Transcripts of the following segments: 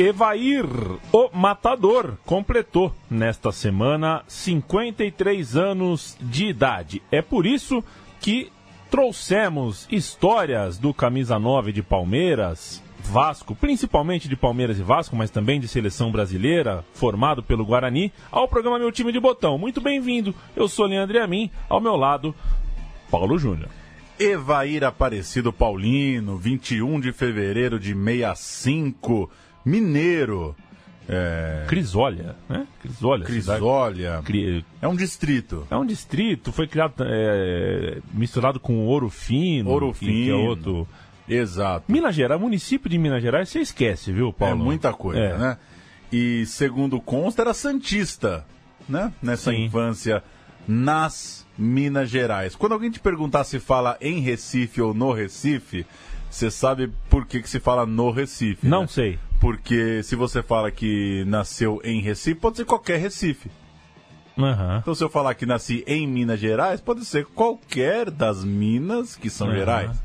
Evair, o Matador, completou nesta semana 53 anos de idade. É por isso que trouxemos histórias do camisa 9 de Palmeiras, Vasco, principalmente de Palmeiras e Vasco, mas também de seleção brasileira, formado pelo Guarani, ao programa Meu Time de Botão. Muito bem-vindo. Eu sou Leandro Amin, ao meu lado, Paulo Júnior. Evair Aparecido Paulino, 21 de fevereiro de 65 Mineiro. É... Crisólia, né? Crisólia. Crisólia. Cri... É um distrito. É um distrito, foi criado é, misturado com Ouro Fino. Ouro Fino. Que é outro. Exato. Minas Gerais, município de Minas Gerais, você esquece, viu, Paulo? É muita coisa, é. né? E segundo consta, era Santista, né? Nessa Sim. infância nas Minas Gerais. Quando alguém te perguntar se fala em Recife ou no Recife, você sabe por que, que se fala no Recife? Não né? sei. Porque se você fala que nasceu em Recife, pode ser qualquer Recife. Uhum. Então, se eu falar que nasci em Minas Gerais, pode ser qualquer das Minas que são uhum. Gerais.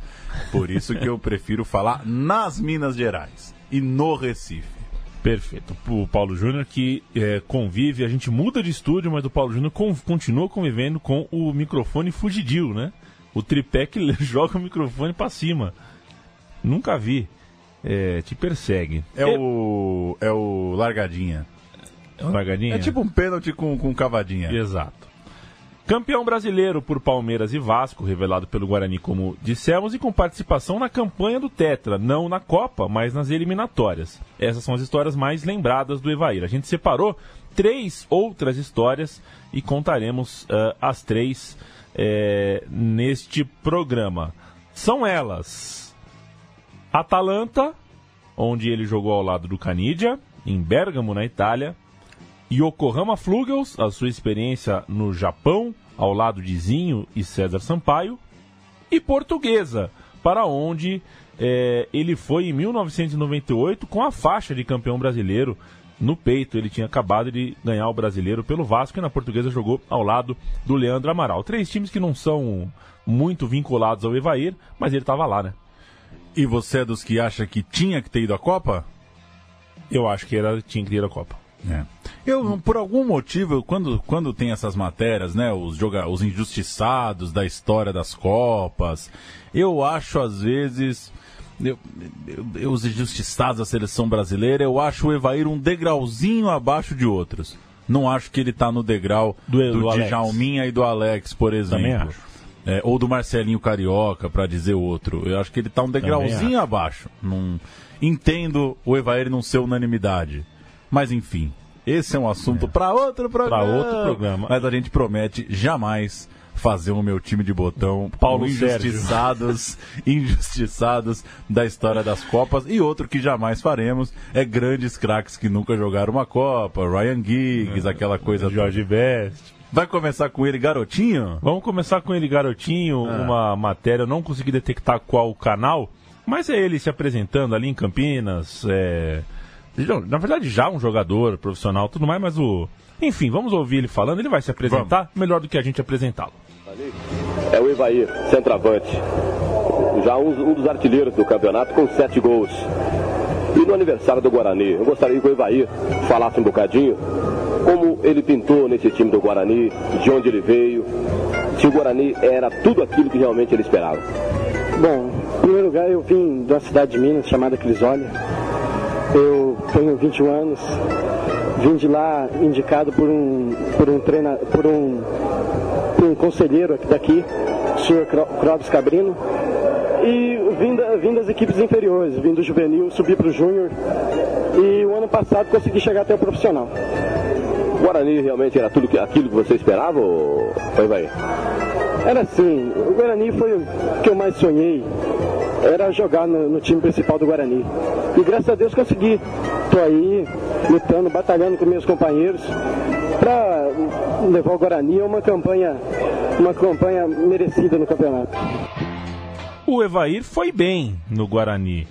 Por isso que eu prefiro falar nas Minas Gerais e no Recife. Perfeito. O Paulo Júnior que é, convive, a gente muda de estúdio, mas o Paulo Júnior continua convivendo com o microfone fugidio, né? O tripé que joga o microfone para cima. Nunca vi. É, te persegue. É, o. É o Largadinha. É Largadinha? É tipo um pênalti com, com cavadinha. Exato. Campeão brasileiro por Palmeiras e Vasco, revelado pelo Guarani, como dissemos, e com participação na campanha do Tetra, não na Copa, mas nas eliminatórias. Essas são as histórias mais lembradas do Evair. A gente separou três outras histórias e contaremos uh, as três uh, neste programa. São elas Atalanta, onde ele jogou ao lado do Canidia, em Bergamo, na Itália. Yokohama Flugels, a sua experiência no Japão, ao lado de Zinho e César Sampaio. E Portuguesa, para onde é, ele foi em 1998 com a faixa de campeão brasileiro no peito. Ele tinha acabado de ganhar o brasileiro pelo Vasco e na Portuguesa jogou ao lado do Leandro Amaral. Três times que não são muito vinculados ao Evair, mas ele estava lá, né? E você é dos que acha que tinha que ter ido à Copa? Eu acho que era, tinha que ter ido à Copa. É. Eu, por algum motivo, quando, quando tem essas matérias, né, os, joga, os injustiçados da história das Copas, eu acho às vezes. Eu, eu, eu, os injustiçados da seleção brasileira, eu acho o Evair um degrauzinho abaixo de outros. Não acho que ele está no degrau do, do, do Djalminha e do Alex, por exemplo. Também acho. É, ou do Marcelinho Carioca, para dizer outro. Eu acho que ele tá um degrauzinho abaixo. Num... Entendo o Evair não ser unanimidade. Mas enfim, esse é um assunto é. para outro programa. Para outro programa. Mas a gente promete jamais fazer o meu time de botão Paulo injustiçados, injustiçados da história das Copas e outro que jamais faremos é grandes craques que nunca jogaram uma Copa, Ryan Giggs, é. aquela coisa Jorge Best. Vai começar com ele, garotinho? Vamos começar com ele, garotinho. Ah. Uma matéria, eu não consegui detectar qual canal, mas é ele se apresentando ali em Campinas. É... Na verdade, já um jogador profissional tudo mais, mas o. Enfim, vamos ouvir ele falando. Ele vai se apresentar vamos. melhor do que a gente apresentá-lo. É o Ivaí, centroavante. Já um, um dos artilheiros do campeonato com sete gols. E no aniversário do Guarani, eu gostaria que o Ivaí falasse um bocadinho como ele pintou nesse time do Guarani, de onde ele veio, se o Guarani era tudo aquilo que realmente ele esperava. Bom, em primeiro lugar eu vim uma cidade de Minas chamada Crisólia. Eu tenho 21 anos, vim de lá indicado por um, por um, treina, por um, por um conselheiro daqui, o senhor Clóvis Cabrino, e vim, da, vim das equipes inferiores, vim do juvenil, subi para o júnior e o ano passado consegui chegar até o profissional. O Guarani realmente era tudo que, aquilo que você esperava ou foi vai? Era assim, o Guarani foi o que eu mais sonhei, era jogar no, no time principal do Guarani. E graças a Deus consegui. Estou aí lutando, batalhando com meus companheiros para levar o Guarani a uma campanha uma campanha merecida no campeonato. O Evair foi bem no Guarani.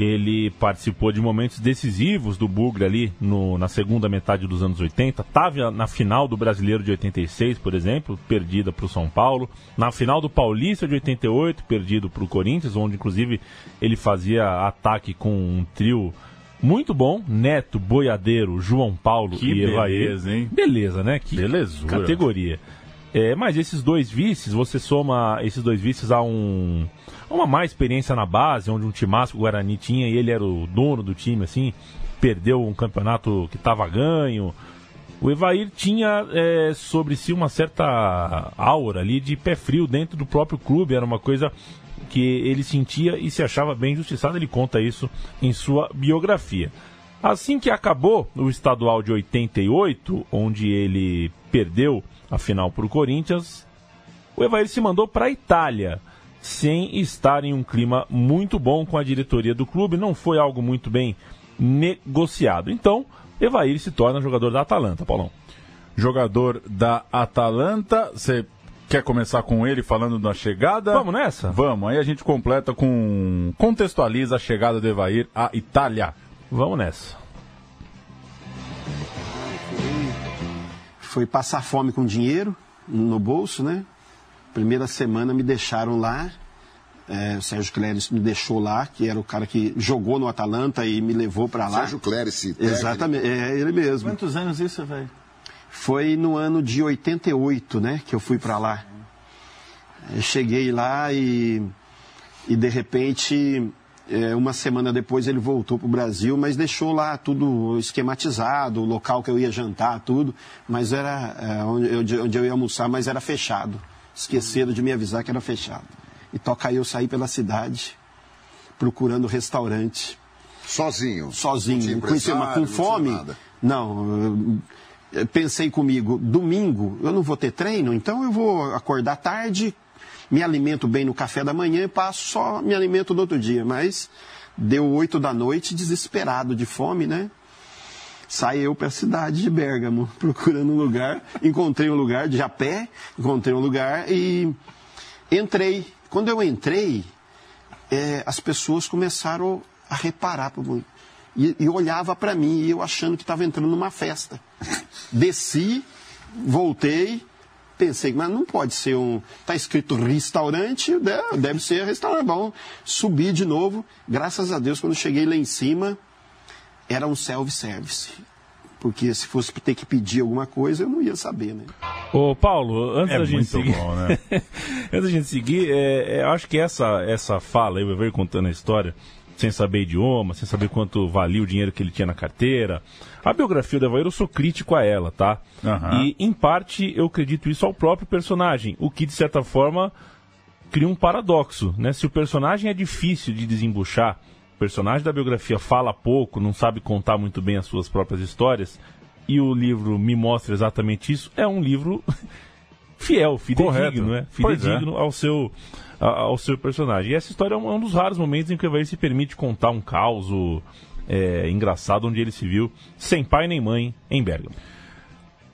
Ele participou de momentos decisivos do Bugre ali no, na segunda metade dos anos 80. Estava na final do Brasileiro de 86, por exemplo, perdida para o São Paulo. Na final do Paulista de 88, perdido para o Corinthians, onde inclusive ele fazia ataque com um trio muito bom. Neto, Boiadeiro, João Paulo Que e Evair. beleza, hein? Beleza, né? Que Belezura. categoria. É, mas esses dois vices, você soma esses dois vices a um uma má experiência na base, onde um timaço o Guarani tinha e ele era o dono do time, assim, perdeu um campeonato que estava ganho. O Evair tinha é, sobre si uma certa aura ali de pé frio dentro do próprio clube, era uma coisa que ele sentia e se achava bem injustiçado, ele conta isso em sua biografia. Assim que acabou o estadual de 88, onde ele perdeu a final para o Corinthians, o Evair se mandou para a Itália, sem estar em um clima muito bom com a diretoria do clube, não foi algo muito bem negociado. Então, Evair se torna jogador da Atalanta, Paulão. Jogador da Atalanta. Você quer começar com ele falando da chegada? Vamos nessa? Vamos, aí a gente completa com. contextualiza a chegada do Evair à Itália. Vamos nessa. Foi passar fome com dinheiro no bolso, né? Primeira semana me deixaram lá. É, o Sérgio Cléris me deixou lá, que era o cara que jogou no Atalanta e me levou para lá. Sérgio Clérice. Exatamente, é ele mesmo. Quantos anos isso, velho? Foi no ano de 88, né, que eu fui para lá. Eu cheguei lá e, e de repente, é, uma semana depois ele voltou para o Brasil, mas deixou lá tudo esquematizado, o local que eu ia jantar, tudo, mas era é, onde, eu- onde eu ia almoçar, mas era fechado. Esqueceram de me avisar que era fechado. E toca aí eu saí pela cidade procurando Sozinho. restaurante Não tinha sozinho, conheci, mas com não fome. Não, eu pensei comigo, domingo eu não vou ter treino, então eu vou acordar tarde, me alimento bem no café da manhã e passo só me alimento no outro dia. Mas deu oito da noite, desesperado de fome, né? Saí eu para a cidade de Bérgamo, procurando um lugar. Encontrei um lugar de pé, encontrei um lugar e entrei. Quando eu entrei, é, as pessoas começaram a reparar. E, e olhava para mim, e eu achando que estava entrando numa festa. Desci, voltei, pensei, mas não pode ser um. Está escrito restaurante, deve, deve ser restaurante. Bom, subi de novo. Graças a Deus, quando cheguei lá em cima, era um self-service. Porque se fosse ter que pedir alguma coisa, eu não ia saber, né? Ô, Paulo, antes É da gente muito seguir. bom, né? antes da gente seguir, é, é, eu acho que essa, essa fala, eu veio contando a história, sem saber idioma, sem saber quanto valia o dinheiro que ele tinha na carteira. A biografia do Evair, eu sou crítico a ela, tá? Aham. E, em parte, eu acredito isso ao próprio personagem, o que, de certa forma, cria um paradoxo, né? Se o personagem é difícil de desembuchar, personagem da biografia fala pouco, não sabe contar muito bem as suas próprias histórias, e o livro me mostra exatamente isso, é um livro fiel, fidedigno, Correto. né? É. Fidedigno ao seu ao seu personagem. E essa história é um, é um dos raros momentos em que o Evair se permite contar um caos é, engraçado onde ele se viu sem pai nem mãe em Bergamo.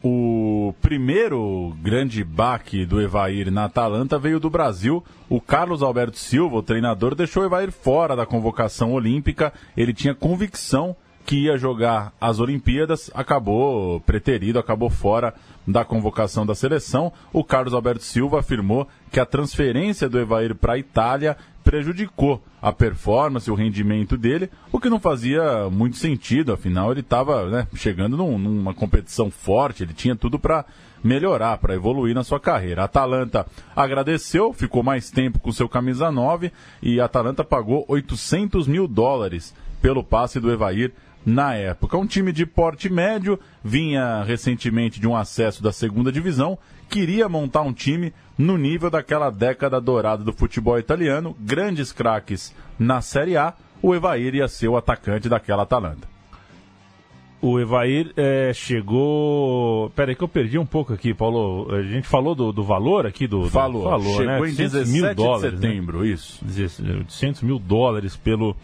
O primeiro grande baque do Evair na Atalanta veio do Brasil. O Carlos Alberto Silva, o treinador, deixou o Evair fora da convocação olímpica. Ele tinha convicção que ia jogar as Olimpíadas, acabou preterido, acabou fora da convocação da seleção. O Carlos Alberto Silva afirmou que a transferência do Evair para a Itália prejudicou a performance, o rendimento dele, o que não fazia muito sentido, afinal ele estava né, chegando num- numa competição forte, ele tinha tudo para melhorar, para evoluir na sua carreira. A Atalanta agradeceu, ficou mais tempo com seu camisa 9 e a Atalanta pagou 800 mil dólares pelo passe do Evair na época. Um time de porte médio, vinha recentemente de um acesso da segunda divisão, queria montar um time no nível daquela década dourada do futebol italiano, grandes craques na Série A, o Evair ia ser o atacante daquela Atalanta. O Evair é, chegou. Pera aí que eu perdi um pouco aqui, Paulo. A gente falou do, do valor aqui do. do- Falou, falou chegou né? em 800 17 mil de dólares, né? setembro, isso. 800 mil dólares pelo,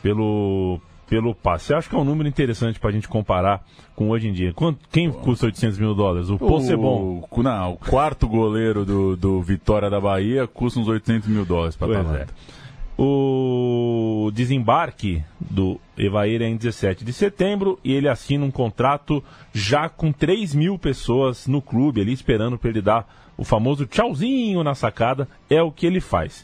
pelo, pelo passe. Acho que é um número interessante para a gente comparar com hoje em dia. Quanto, quem custa 800 mil dólares? O Possebon. O, não, o quarto goleiro do, do Vitória da Bahia custa uns 800 mil dólares para Atalanta. É. O desembarque do Evair é em 17 de setembro e ele assina um contrato já com 3 mil pessoas no clube ali esperando para ele dar o famoso tchauzinho na sacada. É o que ele faz.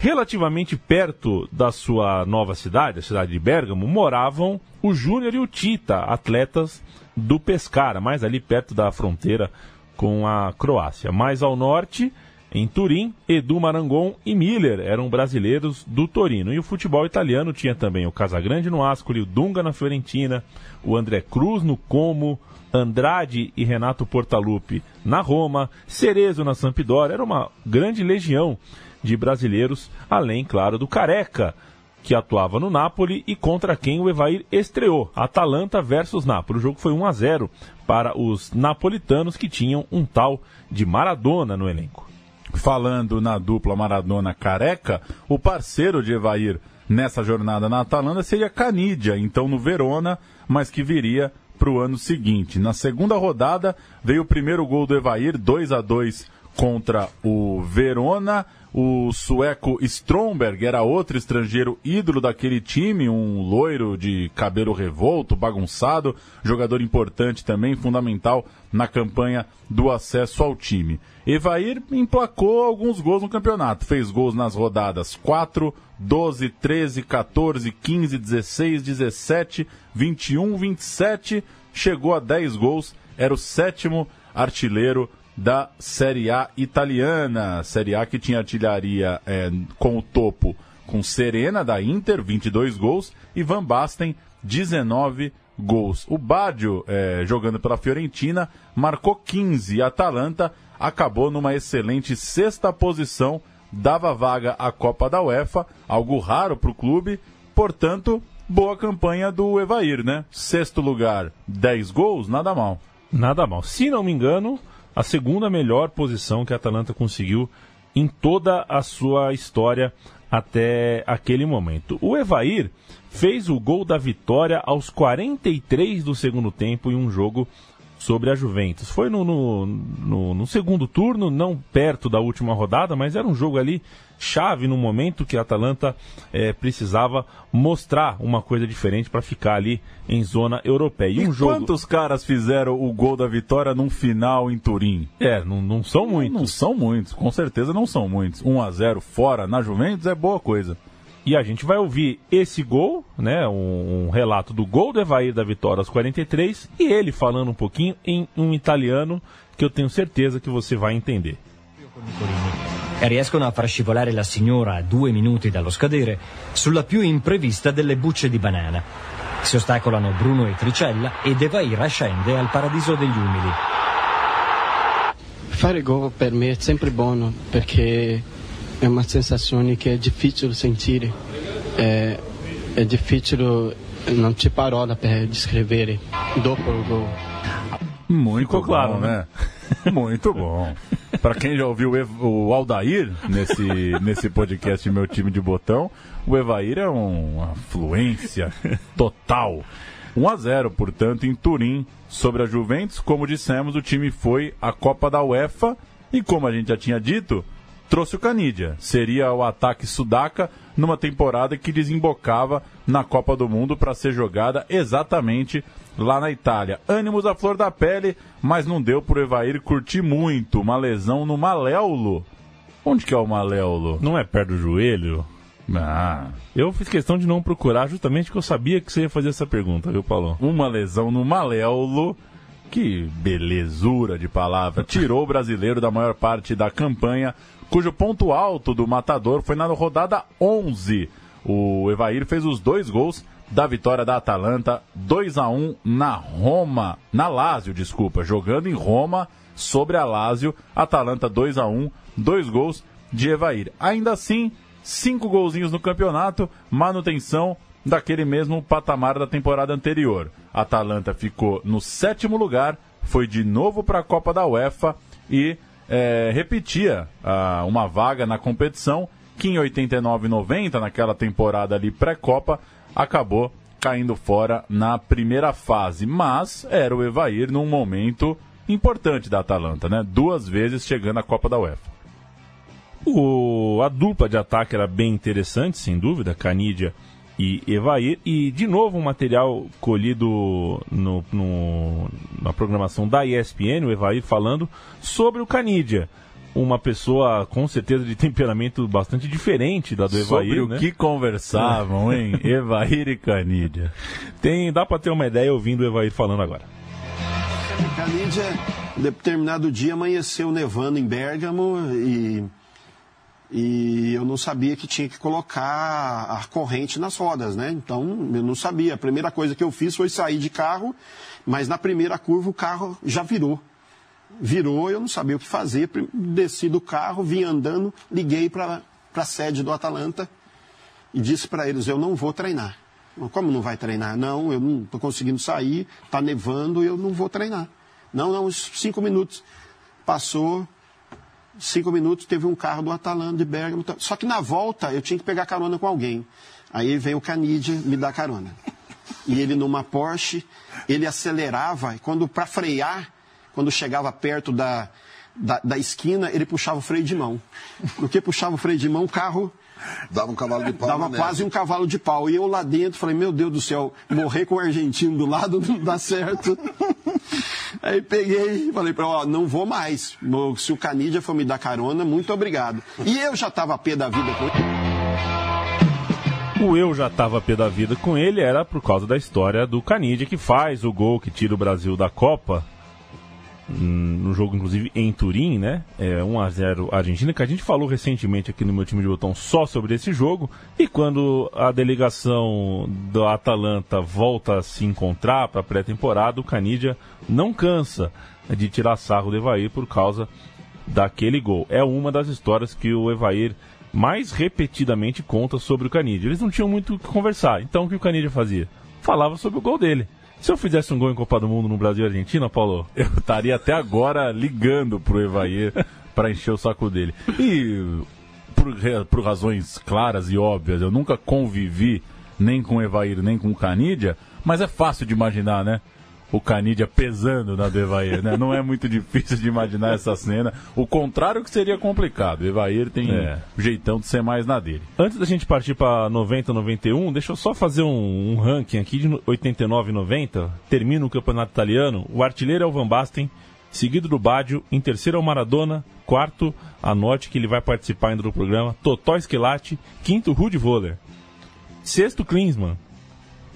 Relativamente perto da sua nova cidade, a cidade de Bergamo, moravam o Júnior e o Tita, atletas do Pescara, mais ali perto da fronteira com a Croácia. Mais ao norte, em Turim, Edu Marangon e Miller eram brasileiros do Torino. E o futebol italiano tinha também o Casagrande no Ascoli, o Dunga na Fiorentina, o André Cruz no Como, Andrade e Renato Portaluppi na Roma, Cerezo na Sampdoria. Era uma grande legião de brasileiros, além, claro, do Careca, que atuava no Napoli e contra quem o Evair estreou, Atalanta versus Napoli. O jogo foi 1 a 0 para os napolitanos que tinham um tal de Maradona no elenco. Falando na dupla Maradona Careca, o parceiro de Evair nessa jornada na Atalanta seria Canidia, então no Verona, mas que viria para o ano seguinte. Na segunda rodada veio o primeiro gol do Evair, 2 a 2 contra o Verona. O sueco Stromberg era outro estrangeiro ídolo daquele time, um loiro de cabelo revolto, bagunçado, jogador importante também, fundamental na campanha do acesso ao time. Evair emplacou alguns gols no campeonato, fez gols nas rodadas 4, 12, 13, 14, 15, 16, 17, 21, 27, chegou a 10 gols, era o sétimo artilheiro da Série A italiana. Série A que tinha artilharia é, com o topo com Serena da Inter, 22 gols, e Van Basten, 19 gols. O Baggio, é, jogando pela Fiorentina, marcou 15 e a Atalanta acabou numa excelente sexta posição, dava vaga à Copa da UEFA, algo raro para o clube, portanto, boa campanha do Evair, né? Sexto lugar, 10 gols, nada mal. Nada mal. Se não me engano, a segunda melhor posição que a Atalanta conseguiu em toda a sua história até aquele momento. O Evair fez o gol da vitória aos 43 do segundo tempo em um jogo sobre a Juventus. Foi no, no, no, no, segundo turno, não perto da última rodada, mas era um jogo ali chave no momento que a Atalanta é, precisava mostrar uma coisa diferente para ficar ali em zona europeia. E, um jogo... quantos caras fizeram o gol da vitória num final em Turim? É, não, não são muitos. Não, não são muitos, com certeza não são muitos. 1 a 0 fora na Juventus é boa coisa. E a gente vai ouvir esse gol, né, um, um, relato do gol do Evair da vitória aos 43 e ele falando um pouquinho em um italiano que eu tenho certeza que você vai entender. E riescono a far scivolare la signora a due minuti dallo scadere sulla più imprevista delle bucce di banana. Si ostacolano Bruno e Tricella ed Evair scende al paradiso degli umili. Fare gol per me è sempre buono perché è una sensazione che è difficile sentire, è, è difficile, non c'è parola per descrevere dopo il gol. Muito claro, né? Muito bom. Para quem já ouviu o Aldair nesse, nesse podcast Meu Time de Botão, o Evair é uma fluência total. 1 a 0, portanto, em Turim sobre a Juventus. Como dissemos, o time foi à Copa da UEFA e como a gente já tinha dito, trouxe o Canidia. Seria o ataque sudaca numa temporada que desembocava na Copa do Mundo para ser jogada exatamente lá na Itália. Ânimos à flor da pele, mas não deu para o Evair curtir muito. Uma lesão no maléolo. Onde que é o maléolo? Não é perto do joelho? Ah. Eu fiz questão de não procurar justamente porque eu sabia que você ia fazer essa pergunta, viu, Paulo? Uma lesão no maléolo que belezura de palavra. Tirou o brasileiro da maior parte da campanha cujo ponto alto do matador foi na rodada 11. O Evair fez os dois gols da vitória da Atalanta, 2 a 1 na Roma, na Lazio, desculpa, jogando em Roma sobre a Lazio, Atalanta 2 a 1, dois gols de Evair. Ainda assim, cinco golzinhos no campeonato, manutenção daquele mesmo patamar da temporada anterior. Atalanta ficou no sétimo lugar, foi de novo para a Copa da UEFA e é, repetia ah, uma vaga na competição que em 89 e 90, naquela temporada ali pré-Copa, acabou caindo fora na primeira fase. Mas era o Evair num momento importante da Atalanta, né? Duas vezes chegando à Copa da UEFA. O, a dupla de ataque era bem interessante, sem dúvida, Canídia e Evair. E, de novo, um material colhido no, no, na programação da ESPN, o Evair falando sobre o Canídia. Uma pessoa com certeza de temperamento bastante diferente da do Evair. Sobre o né? que conversavam, hein? Evair e Canídia. Tem, dá para ter uma ideia ouvindo o Evair falando agora. Canídia, determinado dia, amanheceu nevando em Bérgamo e e eu não sabia que tinha que colocar a corrente nas rodas, né? Então, eu não sabia. A primeira coisa que eu fiz foi sair de carro, mas na primeira curva o carro já virou. Virou, eu não sabia o que fazer. Desci do carro, vim andando, liguei para a sede do Atalanta e disse para eles: Eu não vou treinar. Como não vai treinar? Não, eu não estou conseguindo sair, está nevando, eu não vou treinar. Não, não, cinco minutos. Passou, cinco minutos, teve um carro do Atalanta de Bergamo. Só que na volta eu tinha que pegar carona com alguém. Aí veio o Canidia me dar carona. E ele numa Porsche, ele acelerava, e quando para frear, quando chegava perto da, da, da, esquina, ele puxava o freio de mão. No que puxava o freio de mão, o carro. Dava um cavalo de pau. Dava quase um cavalo de pau. E eu lá dentro falei, meu Deus do céu, morrer com o argentino do lado não dá certo. Aí peguei e falei para ela, não vou mais. Se o Canidia for me dar carona, muito obrigado. E eu já estava a pé da vida com ele. O eu já estava a pé da vida com ele era por causa da história do Canidia, que faz o gol que tira o Brasil da Copa. No jogo, inclusive, em Turim, né? É 1x0 Argentina, que a gente falou recentemente aqui no meu time de botão só sobre esse jogo. E quando a delegação do Atalanta volta a se encontrar para a pré-temporada, o Canidia não cansa de tirar sarro do Evair por causa daquele gol. É uma das histórias que o Evair mais repetidamente conta sobre o Canidia. Eles não tinham muito o que conversar, então o que o Canidia fazia? Falava sobre o gol dele. Se eu fizesse um gol em Copa do Mundo no Brasil e Argentina, Paulo, eu estaria até agora ligando pro Evair para encher o saco dele. E por, por, razões claras e óbvias, eu nunca convivi nem com o Evair nem com o Canidia, mas é fácil de imaginar, né? O Canidia pesando na do Evair, né? Não é muito difícil de imaginar essa cena. O contrário que seria complicado. O Evair tem é. jeitão de ser mais na dele. Antes da gente partir para 90, 91, deixa eu só fazer um, um ranking aqui de 89 e 90. Termina o campeonato italiano. O artilheiro é o Van Basten, seguido do Baggio. Em terceiro é o Maradona. Quarto, a Norte, que ele vai participar ainda do programa. Totó Esquilate. Quinto, Rudi Voller. Sexto, Klinsmann.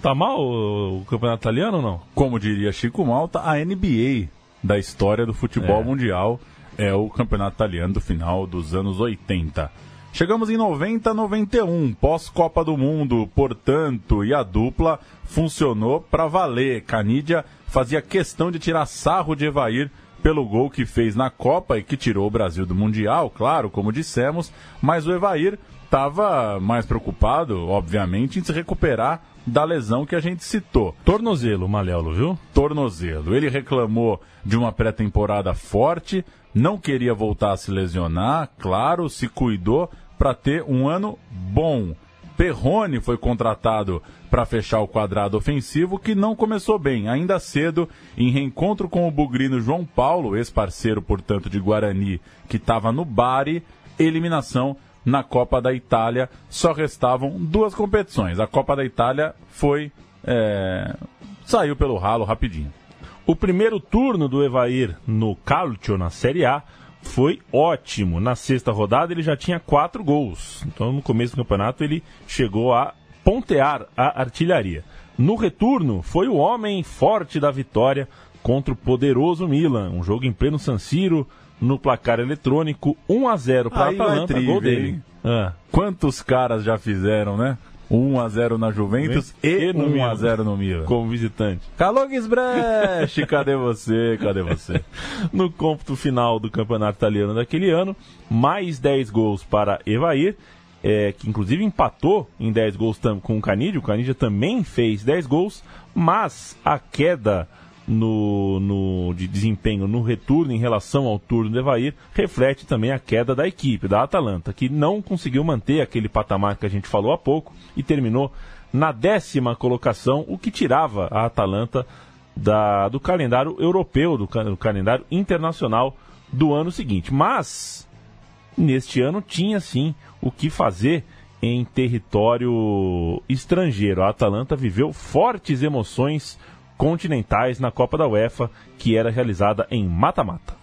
Tá mal o, campeonato italiano ou não? Como diria Chico Malta, a NBA da história do futebol é. mundial é o campeonato italiano do final dos anos 80. Chegamos em 90, 91, pós-Copa do Mundo, portanto, e a dupla funcionou para valer. Canidia fazia questão de tirar sarro de Evair pelo gol que fez na Copa e que tirou o Brasil do Mundial, claro, como dissemos, mas o Evair estava mais preocupado, obviamente, em se recuperar da lesão que a gente citou. Tornozelo, Malelo, viu? Tornozelo. Ele reclamou de uma pré-temporada forte, não queria voltar a se lesionar, claro, se cuidou para ter um ano bom. Perrone foi contratado para fechar o quadrado ofensivo, que não começou bem. Ainda cedo, em reencontro com o bugrino João Paulo, ex-parceiro, portanto, de Guarani, que estava no Bari, eliminação na Copa da Itália. Só restavam duas competições. A Copa da Itália foi. É... saiu pelo ralo rapidinho. O primeiro turno do Evair no Calcio, na Série A, foi ótimo. Na sexta rodada ele já tinha quatro gols. Então no começo do campeonato ele chegou a pontear a artilharia. No retorno foi o homem forte da vitória contra o poderoso Milan. Um jogo em pleno San Siro, no placar eletrônico, 1 a 0 para Atalanta, gol dele. Ah. Quantos caras já fizeram, né? 1 a 0 na Juventus e, e 1 Milan. a 0 no Milan. Como visitante. Calogues Brecht, cadê você? Cadê você? no cômputo final do campeonato italiano daquele ano, mais 10 gols para Evair, é, que inclusive empatou em 10 gols com o Canidia. O Canidia também fez 10 gols, mas a queda no, no, de desempenho no retorno em relação ao turno do Evair reflete também a queda da equipe, da Atalanta, que não conseguiu manter aquele patamar que a gente falou há pouco e terminou na décima colocação, o que tirava a Atalanta da, do calendário europeu, do, do calendário internacional do ano seguinte. Mas, neste ano, tinha sim o que fazer em território estrangeiro. A Atalanta viveu fortes emoções continentais na Copa da UEFA, que era realizada em mata-mata.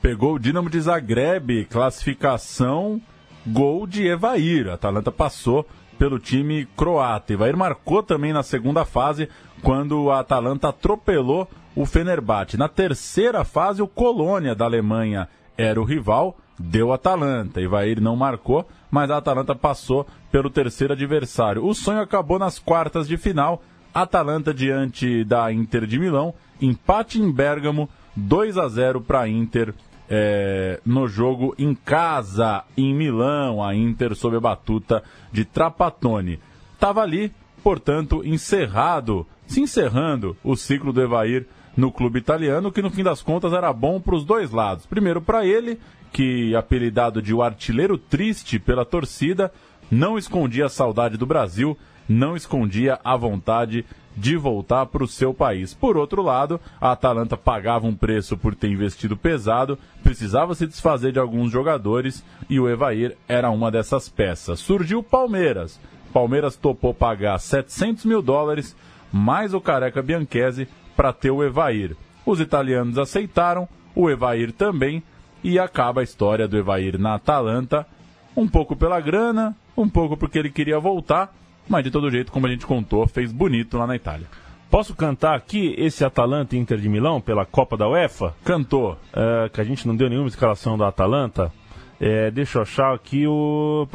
Pegou o Dinamo de Zagreb, classificação, gol de Evair. A Atalanta passou pelo time croata. Evair marcou também na segunda fase, quando a Atalanta atropelou o Fenerbahçe. Na terceira fase, o Colônia da Alemanha era o rival, deu Atalanta. Evair não marcou, mas a Atalanta passou pelo terceiro adversário. O sonho acabou nas quartas de final. Atalanta diante da Inter de Milão, empate em Bergamo, 2 a 0 para a Inter é, no jogo em casa, em Milão, a Inter sob a batuta de Trapattoni. Estava ali, portanto, encerrado, se encerrando o ciclo do Evair no clube italiano, que no fim das contas era bom para os dois lados. Primeiro para ele, que apelidado de o artilheiro triste pela torcida, não escondia a saudade do Brasil, não escondia a vontade de voltar para o seu país. Por outro lado, a Atalanta pagava um preço por ter investido pesado, precisava se desfazer de alguns jogadores e o Evair era uma dessas peças. Surgiu o Palmeiras. Palmeiras topou pagar 700 mil dólares mais o Careca Bianchese para ter o Evair. Os italianos aceitaram, o Evair também, e acaba a história do Evair na Atalanta, um pouco pela grana, um pouco porque ele queria voltar mas de todo jeito, como a gente contou, fez bonito lá na Itália. Posso cantar aqui esse Atalanta Inter de Milão pela Copa da UEFA? Cantou. É, que a gente não deu nenhuma escalação da Atalanta. É, deixa eu achar aqui o.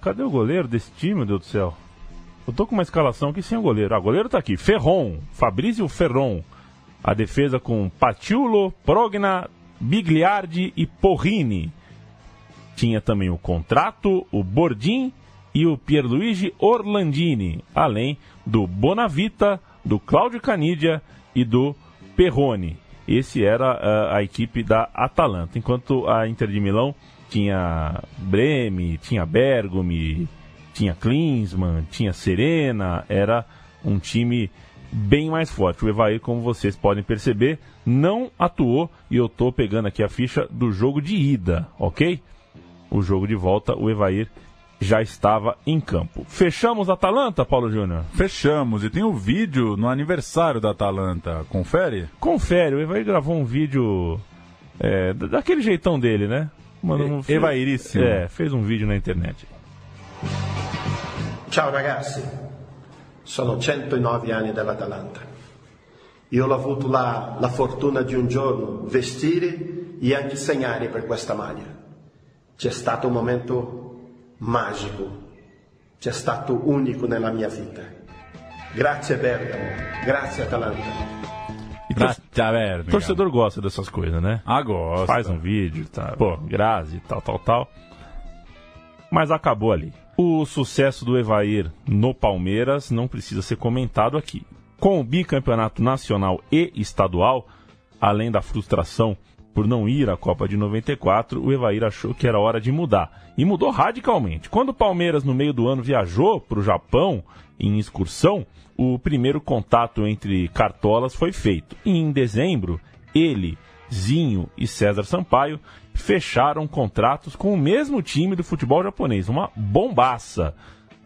Cadê o goleiro desse time, meu Deus do céu? Eu tô com uma escalação aqui sem o goleiro. Ah, o goleiro tá aqui. Ferron, Fabrício Ferron. A defesa com Patiulo, Progna, Bigliardi e Porrini. Tinha também o Contrato, o Bordim e o Pierluigi Orlandini, além do Bonavita, do Cláudio Canidia e do Perrone. Esse era uh, a equipe da Atalanta, enquanto a Inter de Milão tinha Breme, tinha Bergomi, tinha Klinsmann, tinha Serena, era um time bem mais forte. O Evair, como vocês podem perceber, não atuou e eu estou pegando aqui a ficha do jogo de ida, ok? O jogo de volta, o Evair já estava em campo. Fechamos a Atalanta, Paulo Júnior? Fechamos. E tem o um vídeo no aniversário da Atalanta. Confere? Confere. O Evair gravou um vídeo é, daquele jeitão dele, né? Mano, um... Evairíssimo. É, fez um vídeo na internet. Ciao ragazzi, sono 109 anni dell'Atalanta. Io ho avuto la, la fortuna di un giorno vestire e anche segnare per questa maglia. C'è stato un momento magico, c'è stato unico nella mia vita. Grazie Bergamo, grazie Atalanta. E grazie, Bergamo. O torcedor gosta dessas coisas, né? Ah, gosta. Faz um vídeo, tá, pô, Grazi, tal, tal, tal. Mas acabou ali. O sucesso do Evair no Palmeiras não precisa ser comentado aqui. Com o bicampeonato nacional e estadual, além da frustração por não ir à Copa de 94, o Evair achou que era hora de mudar. E mudou radicalmente. Quando o Palmeiras, no meio do ano, viajou para o Japão em excursão, o primeiro contato entre cartolas foi feito. E em dezembro, ele, Zinho e César Sampaio fecharam contratos com o mesmo time do futebol japonês. Uma bombaça.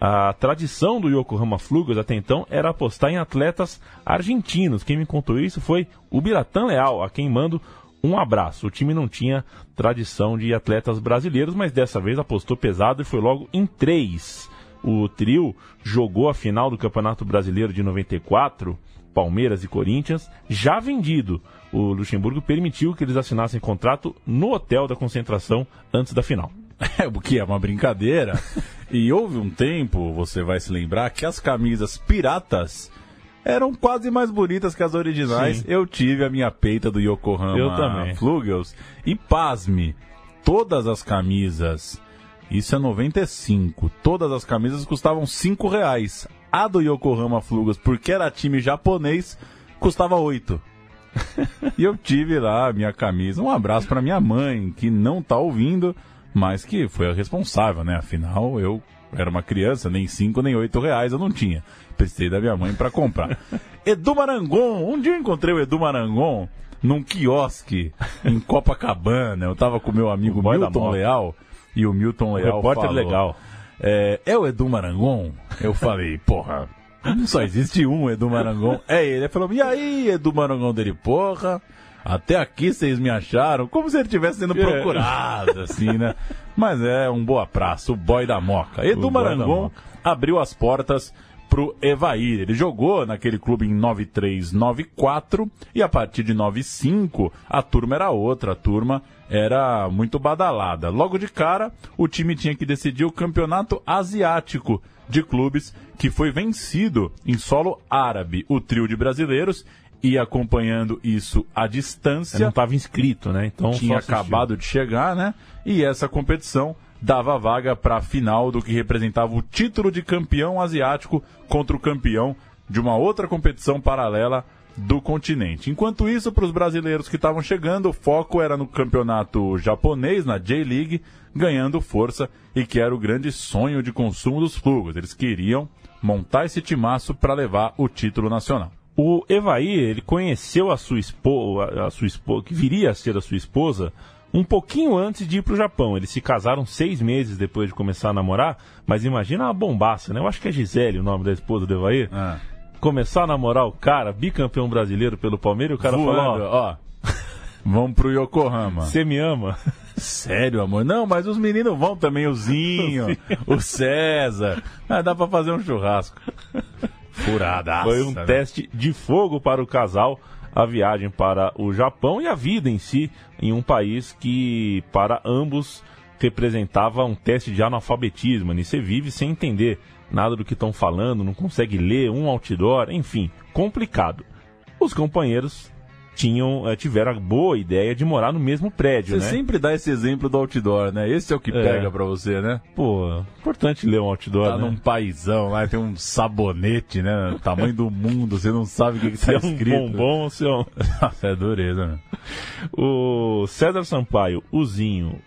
A tradição do Yokohama Flugels até então era apostar em atletas argentinos. Quem me contou isso foi o Biratan Leal, a quem mando um abraço. O time não tinha tradição de atletas brasileiros, mas dessa vez apostou pesado e foi logo em três. O trio jogou a final do Campeonato Brasileiro de 94, Palmeiras e Corinthians, já vendido. O Luxemburgo permitiu que eles assinassem contrato no hotel da concentração antes da final. É, o que é uma brincadeira. e houve um tempo, você vai se lembrar, que as camisas piratas eram quase mais bonitas que as originais. Sim. Eu tive a minha peita do Yokohama Eu também. Flugels. E pasme, todas as camisas, isso é 95, todas as camisas custavam 5 reais. A do Yokohama Flugels, porque era time japonês, custava 8. e eu tive lá a minha camisa. Um abraço para minha mãe, que não tá ouvindo, mas que foi a responsável, né? Afinal, eu era uma criança, nem 5 nem 8 reais eu não tinha. Precisei da minha mãe para comprar. Edu Marangon, um dia eu encontrei o Edu Marangon num quiosque em Copacabana. Eu tava com meu amigo Milton Leal e o Milton Leal repórter falou, legal. É, é o Edu Marangon? Eu falei, porra, só existe um Edu Marangon. É ele. Ele falou, e aí, Edu Marangon dele, porra, até aqui vocês me acharam como se ele estivesse sendo procurado, assim, né? Mas é um boa praça, o boy da moca. Edu Marangon abriu as portas pro Evair. Ele jogou naquele clube em 93, 94 e a partir de 95 a turma era outra, a turma era muito badalada. Logo de cara, o time tinha que decidir o campeonato asiático de clubes que foi vencido em solo árabe. O trio de brasileiros ia acompanhando isso à Eu distância não estava inscrito, né? Então tinha acabado de chegar, né? E essa competição dava vaga para a final do que representava o título de campeão asiático contra o campeão de uma outra competição paralela do continente. Enquanto isso, para os brasileiros que estavam chegando, o foco era no campeonato japonês, na J-League, ganhando força e que era o grande sonho de consumo dos flugos. Eles queriam montar esse timaço para levar o título nacional. O Evaí, ele conheceu a sua esposa, a sua esposa, que viria a ser a sua esposa, um pouquinho antes de ir pro Japão. Eles se casaram seis meses depois de começar a namorar, mas imagina uma bombaça, né? Eu acho que é Gisele o nome da esposa do Evaí. Ah. Começar a namorar o cara, bicampeão brasileiro pelo Palmeiras, e o cara Voando, falou, ó, ó, vamos pro Yokohama. você me ama? Sério, amor? Não, mas os meninos vão também, o Zinho, o César. Ah, dá pra fazer um churrasco. Furadaça. Foi um né? teste de fogo para o casal, a viagem para o Japão e a vida em si, em um país que, para ambos, representava um teste de analfabetismo. né? Você vive sem entender nada do que estão falando, não consegue ler um outdoor, enfim, complicado. Os companheiros tinham, eh, tiveram a boa ideia de morar no mesmo prédio, Você né? sempre dá esse exemplo do outdoor, né? Esse é o que É. pega pra você, né? Pô, importante ler um outdoor, Tá né? num paizão lá, tem um sabonete, né? Tamanho do mundo, você não sabe o que, que Se tá é um escrito. bombom ou se é um... Nossa, é dureza, né? O César Sampaio, o Zinho,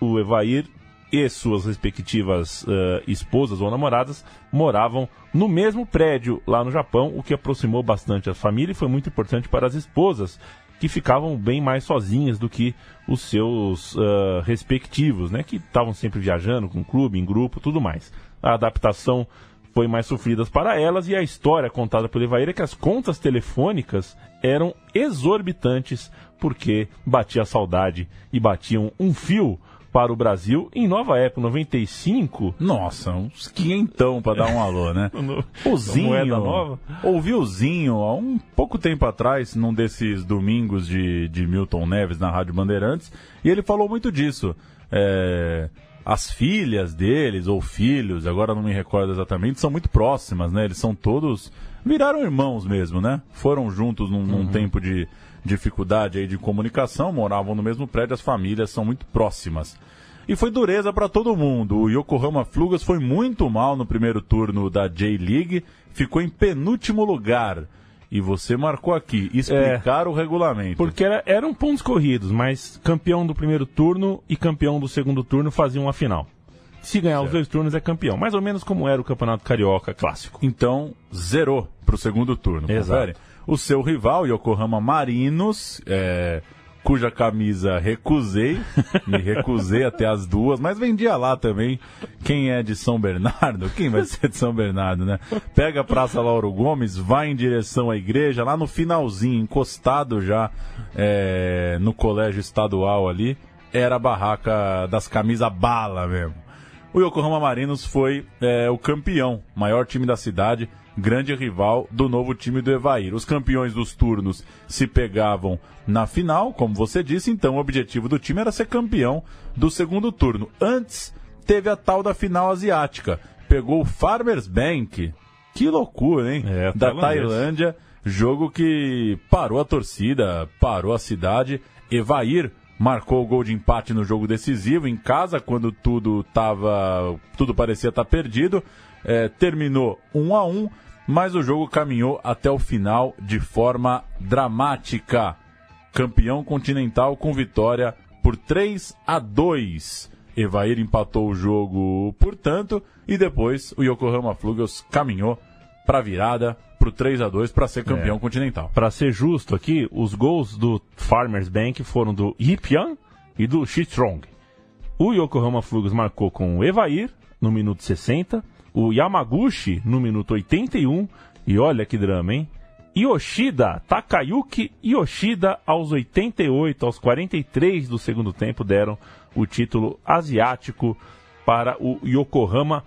o Evair e suas respectivas eh, esposas ou namoradas moravam no mesmo prédio lá no Japão, o que aproximou bastante a família e foi muito importante para as esposas, que ficavam bem mais sozinhas do que os seus eh, respectivos, né? Que estavam sempre viajando com clube, em grupo, tudo mais. A adaptação foi mais sofrida para elas e a história contada pelo Evair é que as contas telefônicas eram exorbitantes porque batia saudade e batiam um fio para o Brasil em Nova Época, 95. Nossa, uns quinhentão pra dar um alô, né? O Zinho, moeda nova. ouvi o Zinho há um pouco tempo atrás, num desses domingos de, de Milton Neves na Rádio Bandeirantes, e ele falou muito disso. É, as filhas deles, ou filhos, agora não me recordo exatamente, são muito próximas, né? Eles são todos. viraram irmãos mesmo, né? Foram juntos num, num tempo de dificuldade aí de comunicação, moravam no mesmo prédio, as famílias são muito próximas. E foi dureza para todo mundo. O Yokohama Flugas foi muito mal no primeiro turno da J-League, ficou em penúltimo lugar. E você marcou aqui, explicar o regulamento. Porque era- eram pontos corridos, mas campeão do primeiro turno e campeão do segundo turno faziam a final. Se ganhar os dois turnos é campeão. Mais ou menos como era o Campeonato Carioca clássico. Então, zerou para o segundo turno. Exato. confere? O seu rival, Yokohama Marinos, é, cuja camisa recusei, me recusei até as duas, mas vendia lá também. Quem é de São Bernardo? Quem vai ser de São Bernardo, né? Pega a Praça Lauro Gomes, vai em direção à igreja, lá no finalzinho, encostado já é, no colégio estadual ali, era a barraca das camisas bala mesmo. O Yokohama Marinos foi é, o campeão, maior time da cidade, grande rival do novo time do Evair. Os campeões dos turnos se pegavam na final, como você disse, então o objetivo do time era ser campeão do segundo turno. Antes, teve a tal da final asiática. Pegou o Farmers Bank. Que loucura, hein? É, da. Tailândia, jogo que parou a torcida, parou a cidade. Evair marcou o gol de empate no jogo decisivo em casa quando tudo tava, tudo parecia estar perdido. É, terminou 1 a 1, mas o jogo caminhou até o final de forma dramática. Campeão continental com vitória por 3 a 2. Evair empatou o jogo, portanto, e depois o Yokohama Flugels caminhou para virada pro 3 a 2 para ser campeão É. continental. Para ser justo aqui, os gols do Farmers Bank foram do Hyun e do Shistrong. O Yokohama Flugels marcou com o Evair no minuto 60, o Yamaguchi no minuto 81 e olha que drama, hein? Yoshida, Takayuki Yoshida aos 88, aos 43 do segundo tempo deram o título asiático para o Yokohama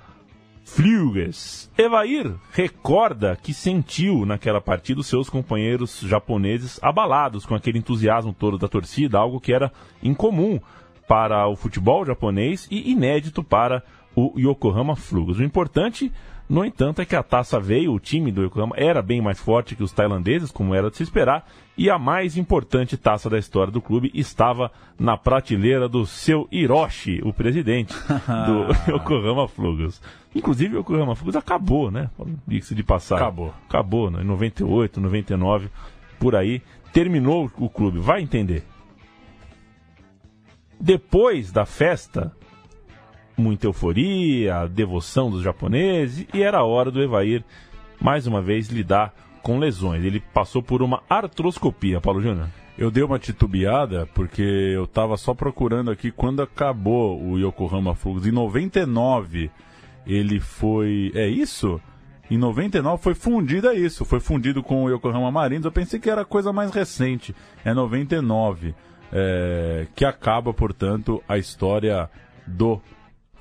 Flugers. Evair recorda que sentiu naquela partida os seus companheiros japoneses abalados com aquele entusiasmo todo da torcida, algo que era incomum para o futebol japonês e inédito para o Yokohama Flugers. O importante, no entanto, é que a taça veio, o time do Yokohama era bem mais forte que os tailandeses, como era de se esperar, e a mais importante taça da história do clube estava na prateleira do seu Hiroshi, o presidente do Yokohama Flugels. Inclusive, o Yokohama Flugels acabou, né? Diga-se de passar. Acabou. Acabou, né? Em 98, 99, por aí. Terminou o clube, vai entender. Depois da festa, muita euforia, devoção dos japoneses, e era a hora do Evair, mais uma vez, lidar com lesões. Ele passou por uma artroscopia, Paulo Júnior. Eu dei uma titubeada porque eu tava só procurando aqui quando acabou o Yokohama Flugels. Em 99 ele foi. É isso? Em 99 foi fundido, é isso. Foi fundido com o Yokohama Marinos. Eu pensei que era coisa mais recente. É 99. É, que acaba, portanto, a história do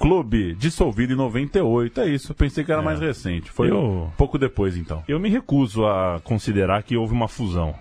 clube dissolvido em 98. É isso. Pensei que era É. mais recente. Foi Eu- pouco depois, então. Eu me recuso a considerar que houve uma fusão.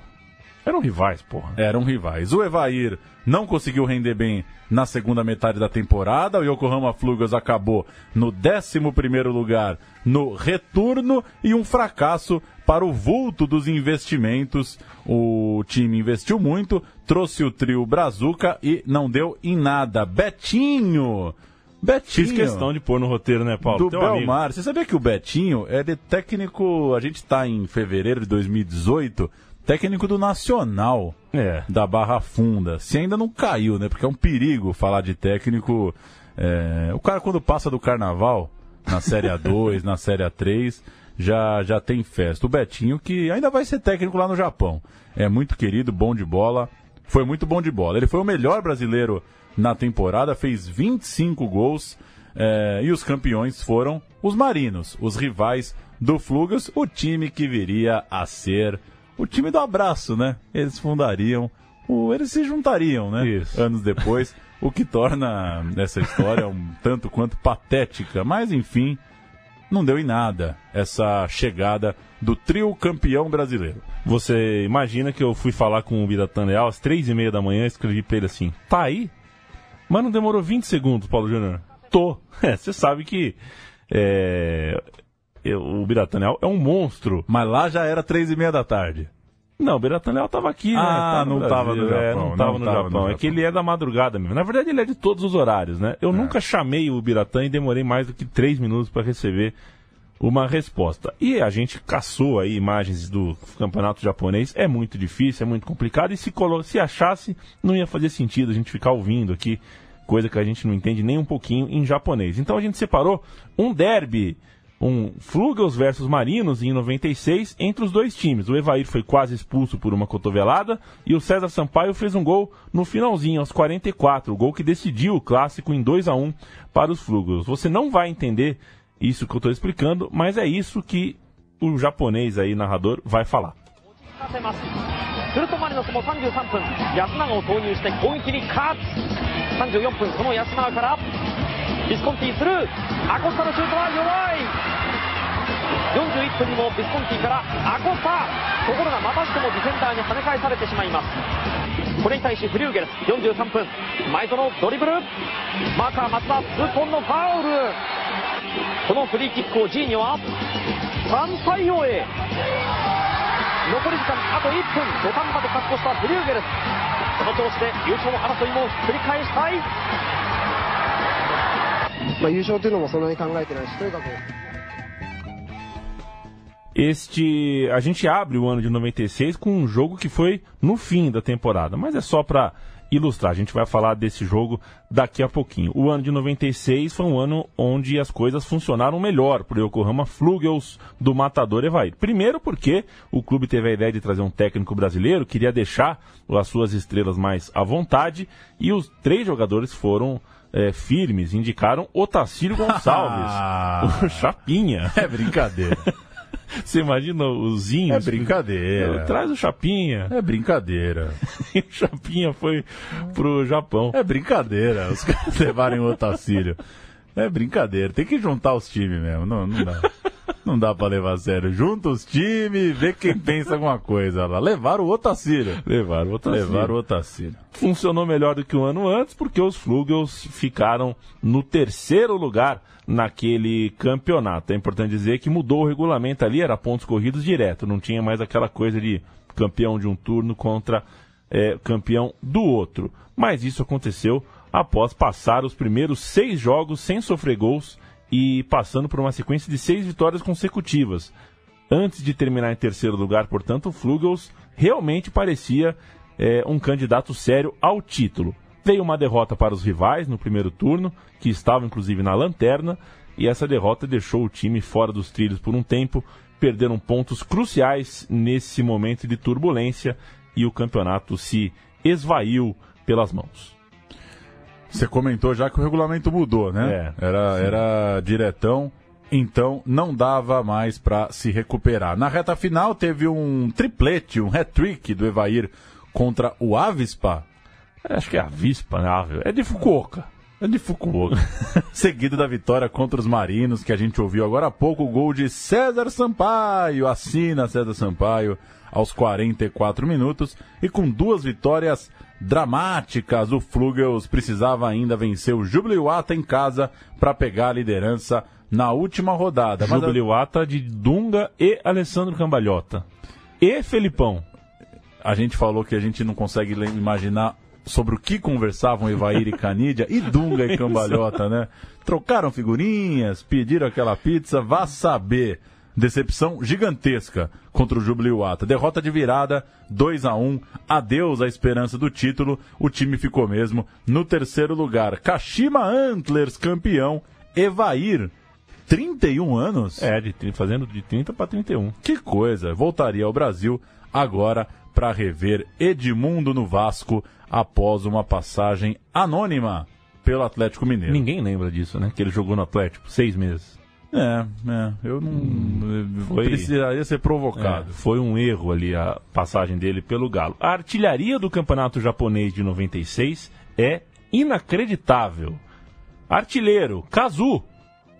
Eram rivais, porra. eram rivais. O Evair não conseguiu render bem na segunda metade da temporada. O Yokohama Flugels acabou no 11º lugar no retorno e um fracasso para o vulto dos investimentos. O time investiu muito, trouxe o trio Brazuca e não deu em nada. Betinho! Betinho! Fiz questão de pôr no roteiro, né, Paulo? do Teu amigo. Belmar. Você sabia que o Betinho é de técnico. A gente está em fevereiro de 2018, técnico do Nacional É. da Barra Funda. Se ainda não caiu, né? Porque é um perigo falar de técnico. é, O cara, quando passa do carnaval, na Série A2, na Série A3, já, já tem festa. O Betinho, que ainda vai ser técnico lá no Japão. É muito querido, bom de bola. Foi muito bom de bola. Ele foi o melhor brasileiro na temporada, fez 25 gols. é, e os campeões foram os Marinos, os rivais do Flugas, o time que viria a ser o time do abraço, né? Eles fundariam, o, eles se juntariam, né? Isso. Anos depois, o que torna essa história um tanto quanto patética. Mas enfim, não deu em nada essa chegada do trio campeão brasileiro. Você imagina que eu fui falar com o Biratan Leal às três e meia da manhã escrevi pra ele assim: tá aí? Mas não demorou 20 segundos, Paulo Júnior. Tô. É, você sabe que é, eu- o Biratan Leal é um monstro. Mas lá já era três e meia da tarde. Não, o Biratan Leal tava aqui, né? Ah, não tava no é, Japão, não tava não no tava no Japão. É que ele é da madrugada mesmo. Na verdade, ele é de todos os horários, né? Eu nunca chamei o Biratan e demorei mais do que três minutos para receber uma resposta. E a gente caçou aí imagens do campeonato japonês. É muito difícil, é muito complicado. E se, colo- se achasse, não ia fazer sentido a gente ficar ouvindo aqui coisa que a gente não entende nem um pouquinho em japonês. Então a gente separou um derby, um Flugels versus Marinos em 96 entre os dois times. O Evair foi quase expulso por uma cotovelada e o César Sampaio fez um gol no finalzinho, aos 44, o gol que decidiu o clássico em 2 a 1 para os Flugels. Você não vai entender isso que eu estou explicando, mas é isso que o japonês aí, narrador, vai falar. させますするとマリノスも33分安永を投入して攻撃に勝つ34分その安永から ビスコンティスルーアコスタのシュートは弱い。41分にもビスコンティからアコスタ。ところがまたしてもディフェンダーに跳ね返されてしまいます。これに対しフリューゲル。ス43分。前園ドリブル。マーカー松田痛恨のファウル。このフリーキックをジーニは3対応へ。残り時間あと1分。土壇場で勝ち越したフリューゲル。スこの調子で優勝争いもひっくり返したい。まあ、優勝というのもそんなに考えてないし、とにかく。 Este, a gente abre o ano de 96 com um jogo que foi no fim da temporada, mas é só para ilustrar. A gente vai falar desse jogo daqui a pouquinho. O ano de 96 foi um ano onde as coisas funcionaram melhor para o Yokohama Flugels do Matador Evair. Primeiro porque o clube teve a ideia de trazer um técnico brasileiro, queria deixar as suas estrelas mais à vontade e os três jogadores foram é, firmes, indicaram Otacílio Gonçalves, o Chapinha. É brincadeira. Você imagina os Zinhos? É brincadeira. Traz o Chapinha. É brincadeira. E o Chapinha foi pro Japão. É brincadeira. Os caras levarem o Otacílio. É brincadeira. Tem que juntar os times mesmo. Não, não dá. Não dá pra levar a sério. Junta os times, vê quem pensa alguma coisa lá. Levaram o Otacílio. Levaram o Otacílio. Levaram o Otacílio. Funcionou melhor do que um ano antes, porque os Flugels ficaram no terceiro lugar naquele campeonato. É importante dizer que mudou o regulamento ali, era pontos corridos direto, não tinha mais aquela coisa de campeão de um turno contra é, campeão do outro. Mas isso aconteceu após passar os primeiros seis jogos sem sofrer gols e passando por uma sequência de seis vitórias consecutivas. Antes de terminar em terceiro lugar, portanto, o Flugels realmente parecia é, um candidato sério ao título. Veio uma derrota para os rivais no primeiro turno, que estavam inclusive na lanterna, e essa derrota deixou o time fora dos trilhos por um tempo, perderam pontos cruciais nesse momento de turbulência e o campeonato se esvaiu pelas mãos. Você comentou já que o regulamento mudou, né? É, era, era diretão, então não dava mais para se recuperar. Na reta final teve um triplete, um hat-trick do Evair contra o Avispa. Acho que é Avispa, né? É de Fukuoka. É de Fukuoka. Seguido da vitória contra os Marinos, que a gente ouviu agora há pouco, o gol de César Sampaio. Assina César Sampaio aos 44 minutos. E com duas vitórias dramáticas, o Flugels precisava ainda vencer o Jubiluata em casa para pegar a liderança na última rodada. Jubiluata de Dunga e Alessandro Cambalhota. E Felipão. A gente falou que a gente não consegue imaginar sobre o que conversavam Evair e Canídia e Dunga e Cambalhota, né? Trocaram figurinhas, pediram aquela pizza, vá saber. Decepção gigantesca contra o Jubiluata. Derrota de virada, 2 a 1 Adeus à esperança do título. O time ficou mesmo no terceiro lugar. Kashima Antlers campeão. Evair, 31 anos? É, de, fazendo de 30 para 31. Que coisa. Voltaria ao Brasil agora para rever Edmundo no Vasco após uma passagem anônima pelo Atlético Mineiro. Ninguém lembra disso, né? Que ele jogou no Atlético seis meses. É, é, eu não hum, foi, precisaria ser provocado. É, foi um erro ali a passagem dele pelo Galo. A artilharia do campeonato japonês de 96 é inacreditável. Artilheiro, Kazu,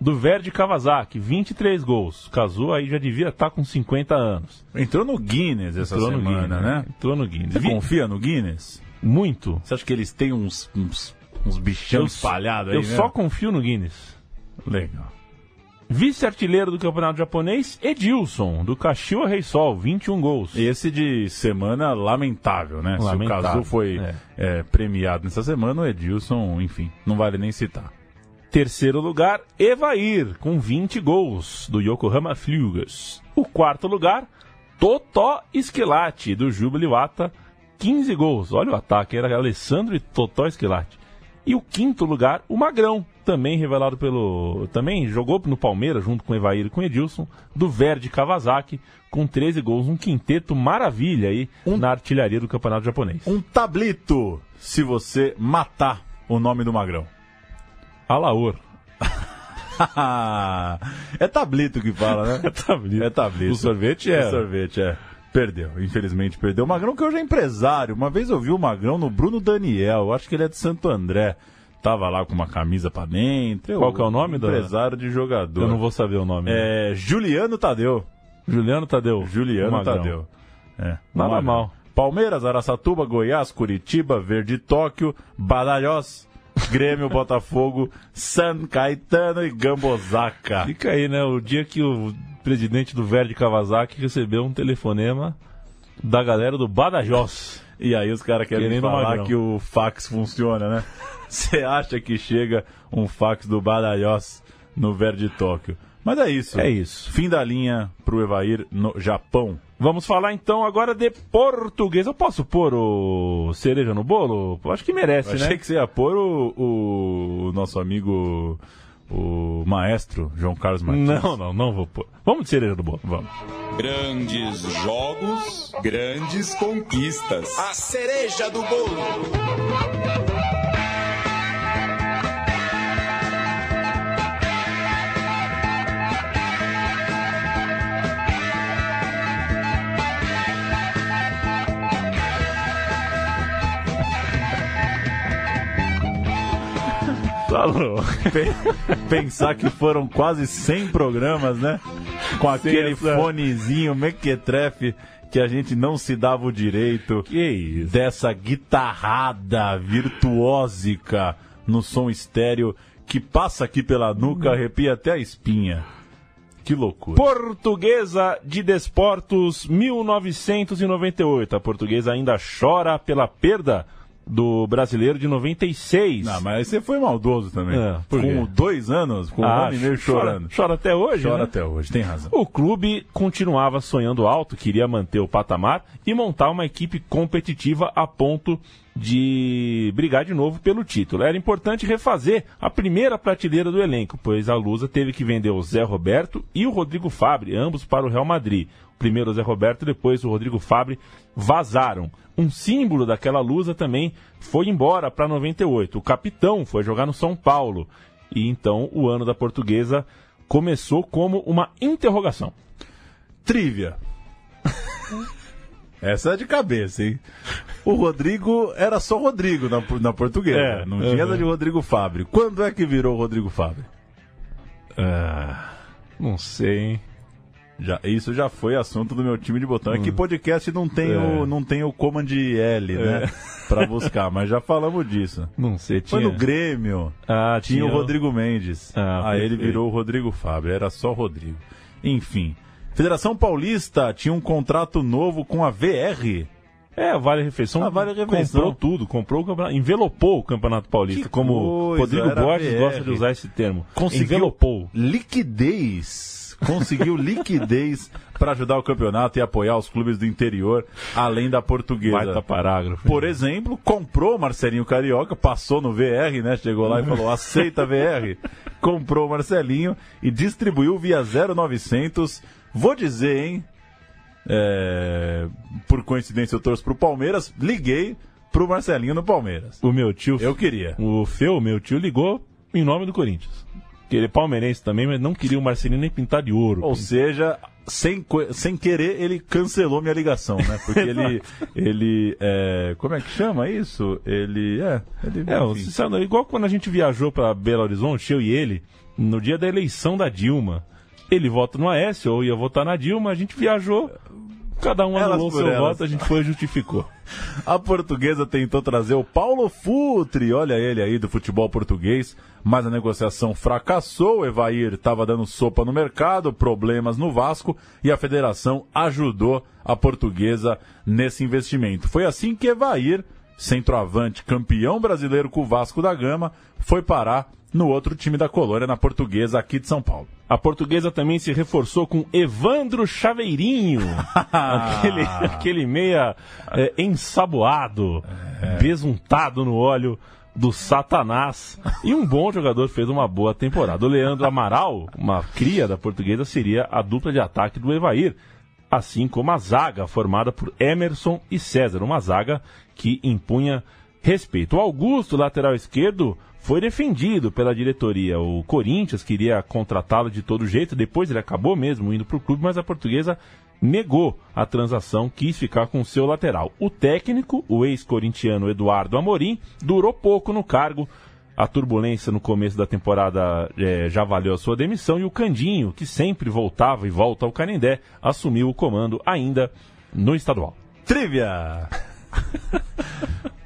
do Verde Kawasaki, 23 gols. Kazu aí já devia estar tá com 50 anos. Entrou no Guinness essa Entrou semana, Guinness, né? Entrou no Guinness. Você confia no Guinness? Muito. Você acha que eles têm uns, uns, uns bichão espalhados aí? Eu mesmo? só confio no Guinness. Legal. Vice-artilheiro do campeonato japonês, Edilson, do Kashiwa Reysol, 21 gols. Esse de semana lamentável, né? Lamentável, Se o Kazu foi é. É, premiado nessa semana, o Edilson, enfim, não vale nem citar. Terceiro lugar, Evair, com 20 gols, do Yokohama Flugers. O quarto lugar, Totó Esquilate, do Jubiluata, 15 gols. Olha o ataque, era Alessandro e Totó Esquilate. E o quinto lugar, o Magrão, também revelado pelo. Também jogou no Palmeiras junto com o Evair e com o Edilson, do Verde Kawasaki, com 13 gols, um quinteto maravilha aí um, na artilharia do campeonato japonês. Um tablito, se você matar o nome do Magrão. Alaor. é tablito que fala, né? É tablito. É tablito. O sorvete é. O sorvete é. Perdeu, infelizmente perdeu. O Magrão que hoje é empresário. Uma vez eu vi o Magrão no Bruno Daniel, acho que ele é de Santo André. Tava lá com uma camisa pra dentro. Qual que é o nome do empresário de jogador? Eu não vou saber o nome. É Juliano Tadeu. Juliano Tadeu. Juliano Tadeu. É. Nada mal. Palmeiras, Araçatuba, Goiás, Curitiba, Verde Tóquio, Badajoz, Grêmio, Botafogo, San Caetano e Gambosaka. Fica aí, né? O dia que o presidente do Verde Kawasaki recebeu um telefonema da galera do Badajoz. E aí os caras querem Querendo falar magrão. que o fax funciona, né? Você acha que chega um fax do Badajoz no Verde Tóquio? Mas é isso. É isso. Fim da linha pro Evair no Japão. Vamos falar então agora de português. Eu posso pôr o cereja no bolo? Acho que merece, Eu achei né? que você ia pôr o, o- o nosso amigo, o maestro João Carlos Martins. Não, não, não vou pôr. Vamos de cereja no bolo, vamos. Grandes jogos, grandes conquistas. A cereja do bolo. Pensar que foram quase 100 programas, né? Com aquele essa- fonezinho mequetrefe que a gente não se dava o direito Que isso. dessa guitarrada virtuósica no som estéreo que passa aqui pela nuca, arrepia até a espinha. Que loucura. Portuguesa de Desportos 1998. A portuguesa ainda chora pela perda do brasileiro de 96. Não, mas você foi maldoso também. É, com dois anos, com um Ah, ano e meio chora- chorando. Chora até hoje, Chora né? até hoje, tem razão. O clube continuava sonhando alto, queria manter o patamar e montar uma equipe competitiva a ponto de brigar de novo pelo título. Era importante refazer a primeira prateleira do elenco, pois a Lusa teve que vender o Zé Roberto e o Rodrigo Fabre, ambos para o Real Madrid. Primeiro o Zé Roberto, depois o Rodrigo Fabre vazaram. Um símbolo daquela Lusa também foi embora para 98. O capitão foi jogar no São Paulo. E então o ano da portuguesa começou como uma interrogação. Trivia. Essa é de cabeça, hein? O Rodrigo era só Rodrigo na, na portuguesa. É, não tinha uhum. de Rodrigo Fabre. Quando é que virou Rodrigo Fabre? Ah, não sei, hein? Já, isso já foi assunto do meu time de botão. É que podcast não tem, Hum. É. o, não tem o Command L, né? Pra buscar, mas já falamos disso. Não sei, Foi tinha... no Grêmio. Ah, Tinha o Rodrigo Mendes. Ah, Aí ele virou o Rodrigo Fabre, era só Rodrigo. Enfim. Federação Paulista tinha um contrato novo com a VR. É, a Vale Refeição. A Vale Refeição. Comprou tudo, comprou o campeonato, envelopou o Campeonato Paulista, Que como coisa, Rodrigo Borges VR. gosta de usar esse termo. Conseguiu Envelopou. liquidez. Conseguiu liquidez para ajudar o campeonato e apoiar os clubes do interior, além da portuguesa. Baita parágrafo. Por exemplo, comprou o Marcelinho Carioca, passou no VR, né? Chegou lá e falou: aceita VR. Comprou o Marcelinho e distribuiu via 0900. Vou dizer, hein? É, por coincidência, eu torço pro Palmeiras. Liguei pro Marcelinho no Palmeiras. O meu tio, Eu queria. o Feu, meu tio, ligou em nome do Corinthians. Ele é palmeirense também, mas não queria o Marcelinho nem pintar de ouro. Ou seja, sem, sem querer, ele cancelou minha ligação, né? Porque ele. ele é, como é que chama isso? Ele. É, ele, É, enfim. sabe, igual quando a gente viajou para Belo Horizonte, eu e ele, no dia da eleição da Dilma. Ele vota no Aécio, eu ia votar na Dilma, a gente viajou, cada um Elas anulou seu elas. voto, a gente foi e justificou. A portuguesa tentou trazer o Paulo Futre, olha ele aí do futebol português, mas a negociação fracassou. O Evair estava dando sopa no mercado, problemas no Vasco e a federação ajudou a portuguesa nesse investimento. Foi assim que Evair, centroavante campeão brasileiro com o Vasco da Gama, foi parar no outro time da colônia, na portuguesa aqui de São Paulo. A portuguesa também se reforçou com Evandro Chaveirinho, aquele, aquele meia é, ensaboado, besuntado no óleo do Satanás. E um bom jogador fez uma boa temporada. O Leandro Amaral, uma cria da portuguesa, seria a dupla de ataque do Evair. Assim como a zaga, formada por Emerson e César, uma zaga que impunha respeito. O Augusto, lateral esquerdo, foi defendido pela diretoria. O Corinthians queria contratá-lo de todo jeito, depois ele acabou mesmo indo para o clube, mas a portuguesa negou a transação, quis ficar com o seu lateral. O técnico, o ex-corintiano Eduardo Amorim, durou pouco no cargo. A turbulência no começo da temporada eh, já valeu a sua demissão e o Candinho, que sempre voltava e volta ao Canindé, assumiu o comando ainda no estadual. Trivia!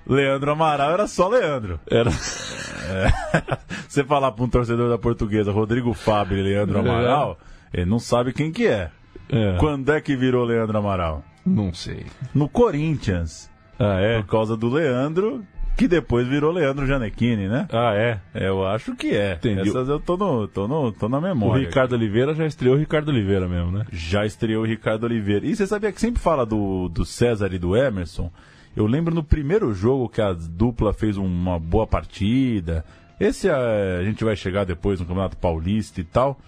Leandro Amaral era só Leandro. Era... É. Você falar para um torcedor da portuguesa, Rodrigo Fábio e Leandro É. Amaral, ele não sabe quem que é. É, Quando é que virou Leandro Amaral? Não sei. No Corinthians. Ah, é? Por causa do Leandro que depois virou Leandro Janequini, né? Ah, é? Eu acho que é. Entendi. Essas eu tô, no, tô, no, tô na O memória. Ricardo Oliveira já estreou o Ricardo Oliveira mesmo, né? Já estreou o Ricardo Oliveira. E você sabia que sempre fala do, do César e do Emerson? Eu lembro no primeiro jogo que a dupla fez uma boa partida. Esse eh, a gente vai chegar depois no Campeonato Paulista e tal.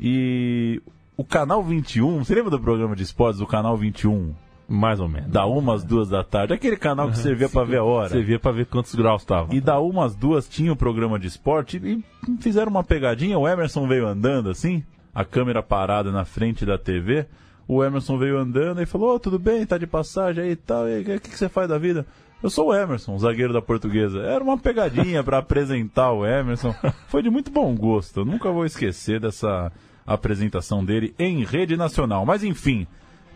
E o Canal 21, você lembra do programa de esportes do Canal 21? Mais ou menos. Da uma às duas da tarde. Aquele canal que você via pra ver a hora. Você via pra ver quantos graus tava. E da uma às duas tinha o programa de esporte e fizeram uma pegadinha. O Emerson veio andando assim, a câmera parada na frente da TV. O Emerson veio andando e falou: "Ô, tudo bem, tá de passagem aí e tal. E o que, que você faz da vida? Eu sou o Emerson, zagueiro da portuguesa. Era uma pegadinha pra apresentar o Emerson. Foi de muito bom gosto. Eu nunca vou esquecer dessa apresentação dele em rede nacional. Mas enfim,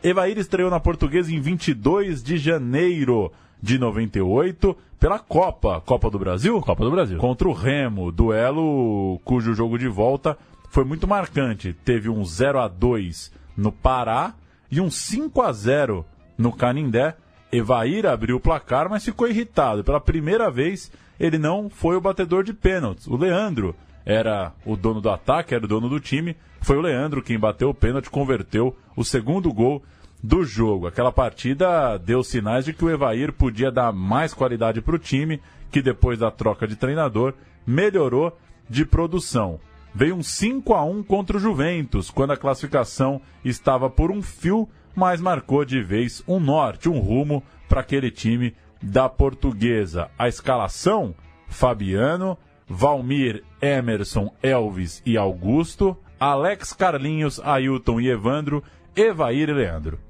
Evair estreou na Portuguesa em 22 de janeiro de 98 pela Copa, Copa do Brasil? Copa do Brasil. Contra o Remo, duelo cujo jogo de volta foi muito marcante. Teve um 0 a 2 no Pará e um 5 a 0 no Canindé. Evair abriu o placar, mas ficou irritado. Pela primeira vez, ele não foi o batedor de pênaltis. O Leandro era o dono do ataque, era o dono do time. Foi o Leandro quem bateu o pênalti, converteu o segundo gol do jogo. Aquela partida deu sinais de que o Evair podia dar mais qualidade para o time, que depois da troca de treinador melhorou de produção. Veio um 5 a 1 contra o Juventus, quando a classificação estava por um fio, mas marcou de vez um norte, um rumo para aquele time da Portuguesa. A escalação: Fabiano, Valmir, Emerson, Elvis e Augusto, Alex Carlinhos, Ailton e Evandro, Evair e Leandro.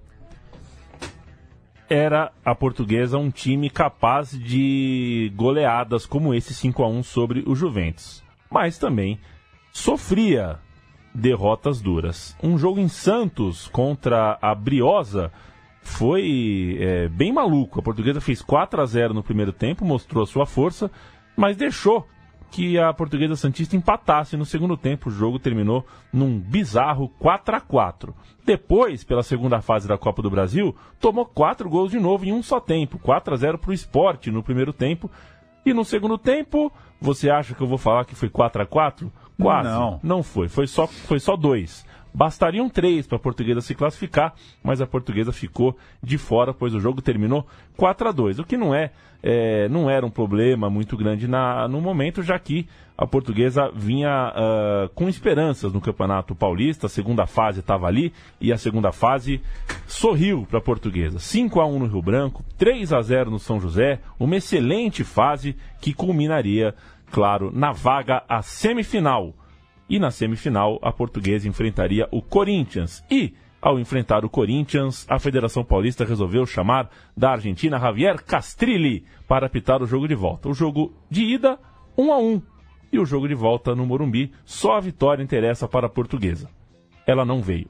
Era a portuguesa um time capaz de goleadas como esse 5 a 1 sobre o Juventus. Mas também sofria derrotas duras. Um jogo em Santos contra a Briosa foi é, bem maluco. A portuguesa fez 4 a 0 no primeiro tempo, mostrou a sua força, mas deixou que a Portuguesa Santista empatasse no segundo tempo. O jogo terminou num bizarro 4 a 4 Depois, pela segunda fase da Copa do Brasil, tomou quatro gols de novo em um só tempo. 4 a 0 para o esporte no primeiro tempo. E no segundo tempo, você acha que eu vou falar que foi 4 a 4 Quase. Não. Não foi. Foi só, foi só dois. Bastariam três para a portuguesa se classificar, mas a portuguesa ficou de fora, pois o jogo terminou 4 a 2 o que não é, é não era um problema muito grande na, no momento, já que a portuguesa vinha uh, com esperanças no Campeonato Paulista, a segunda fase estava ali e a segunda fase sorriu para a portuguesa. 5 a 1 no Rio Branco, 3 a 0 no São José, uma excelente fase que culminaria, claro, na vaga à semifinal e na semifinal a portuguesa enfrentaria o Corinthians. E, ao enfrentar o Corinthians, a Federação Paulista resolveu chamar da Argentina Javier Castrilli para apitar o jogo de volta. O jogo de ida, 1 a 1 e o jogo de volta no Morumbi, só a vitória interessa para a portuguesa. Ela não veio.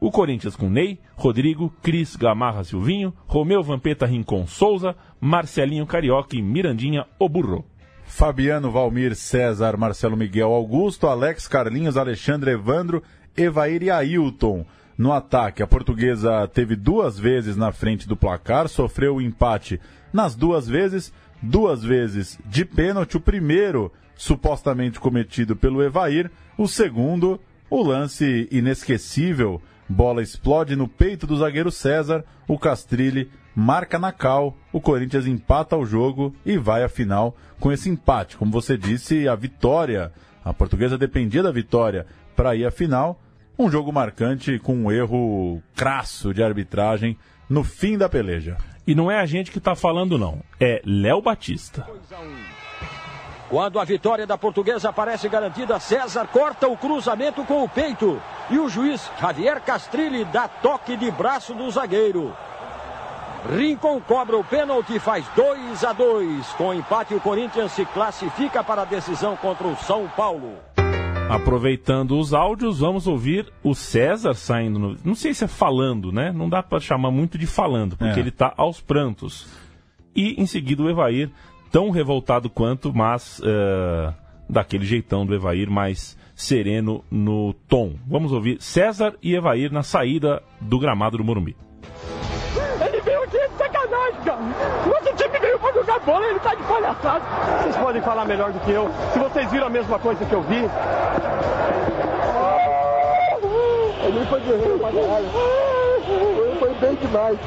O Corinthians com Ney, Rodrigo, Cris Gamarra Silvinho, Romeu Vampeta Rincon Souza, Marcelinho Carioca e Mirandinha Oburro. Fabiano, Valmir, César, Marcelo Miguel, Augusto, Alex, Carlinhos, Alexandre, Evandro, Evair e Ailton. No ataque, a portuguesa teve duas vezes na frente do placar, sofreu o empate nas duas vezes, duas vezes de pênalti. O primeiro, supostamente cometido pelo Evair, o segundo, o lance inesquecível. Bola explode no peito do zagueiro César, o Castrilli marca na cal, o Corinthians empata o jogo e vai à final com esse empate. Como você disse, a vitória, a portuguesa dependia da vitória para ir à final. Um jogo marcante com um erro crasso de arbitragem no fim da peleja. E não é a gente que está falando, não. É Léo Batista. Quando a vitória da portuguesa parece garantida, César corta o cruzamento com o peito. E o juiz Javier Castrilli dá toque de braço do zagueiro. Rincon cobra o pênalti e faz 2 a 2. Com o empate, o Corinthians se classifica para a decisão contra o São Paulo. Aproveitando os áudios, vamos ouvir o César saindo. No... Não sei se é falando, né? Não dá para chamar muito de falando, porque É. ele tá aos prantos. E em seguida o Evair, tão revoltado quanto, mas eh, daquele jeitão do Evair mais sereno no tom. Vamos ouvir César e Evair na saída do gramado do Morumbi. Nosso time veio pra jogar bola, ele tá de palhaço. claro, vocês podem falar melhor do que eu. Se vocês viram a mesma coisa que eu vi. Ele foi guerreiro pra caralho. Ele foi bem demais.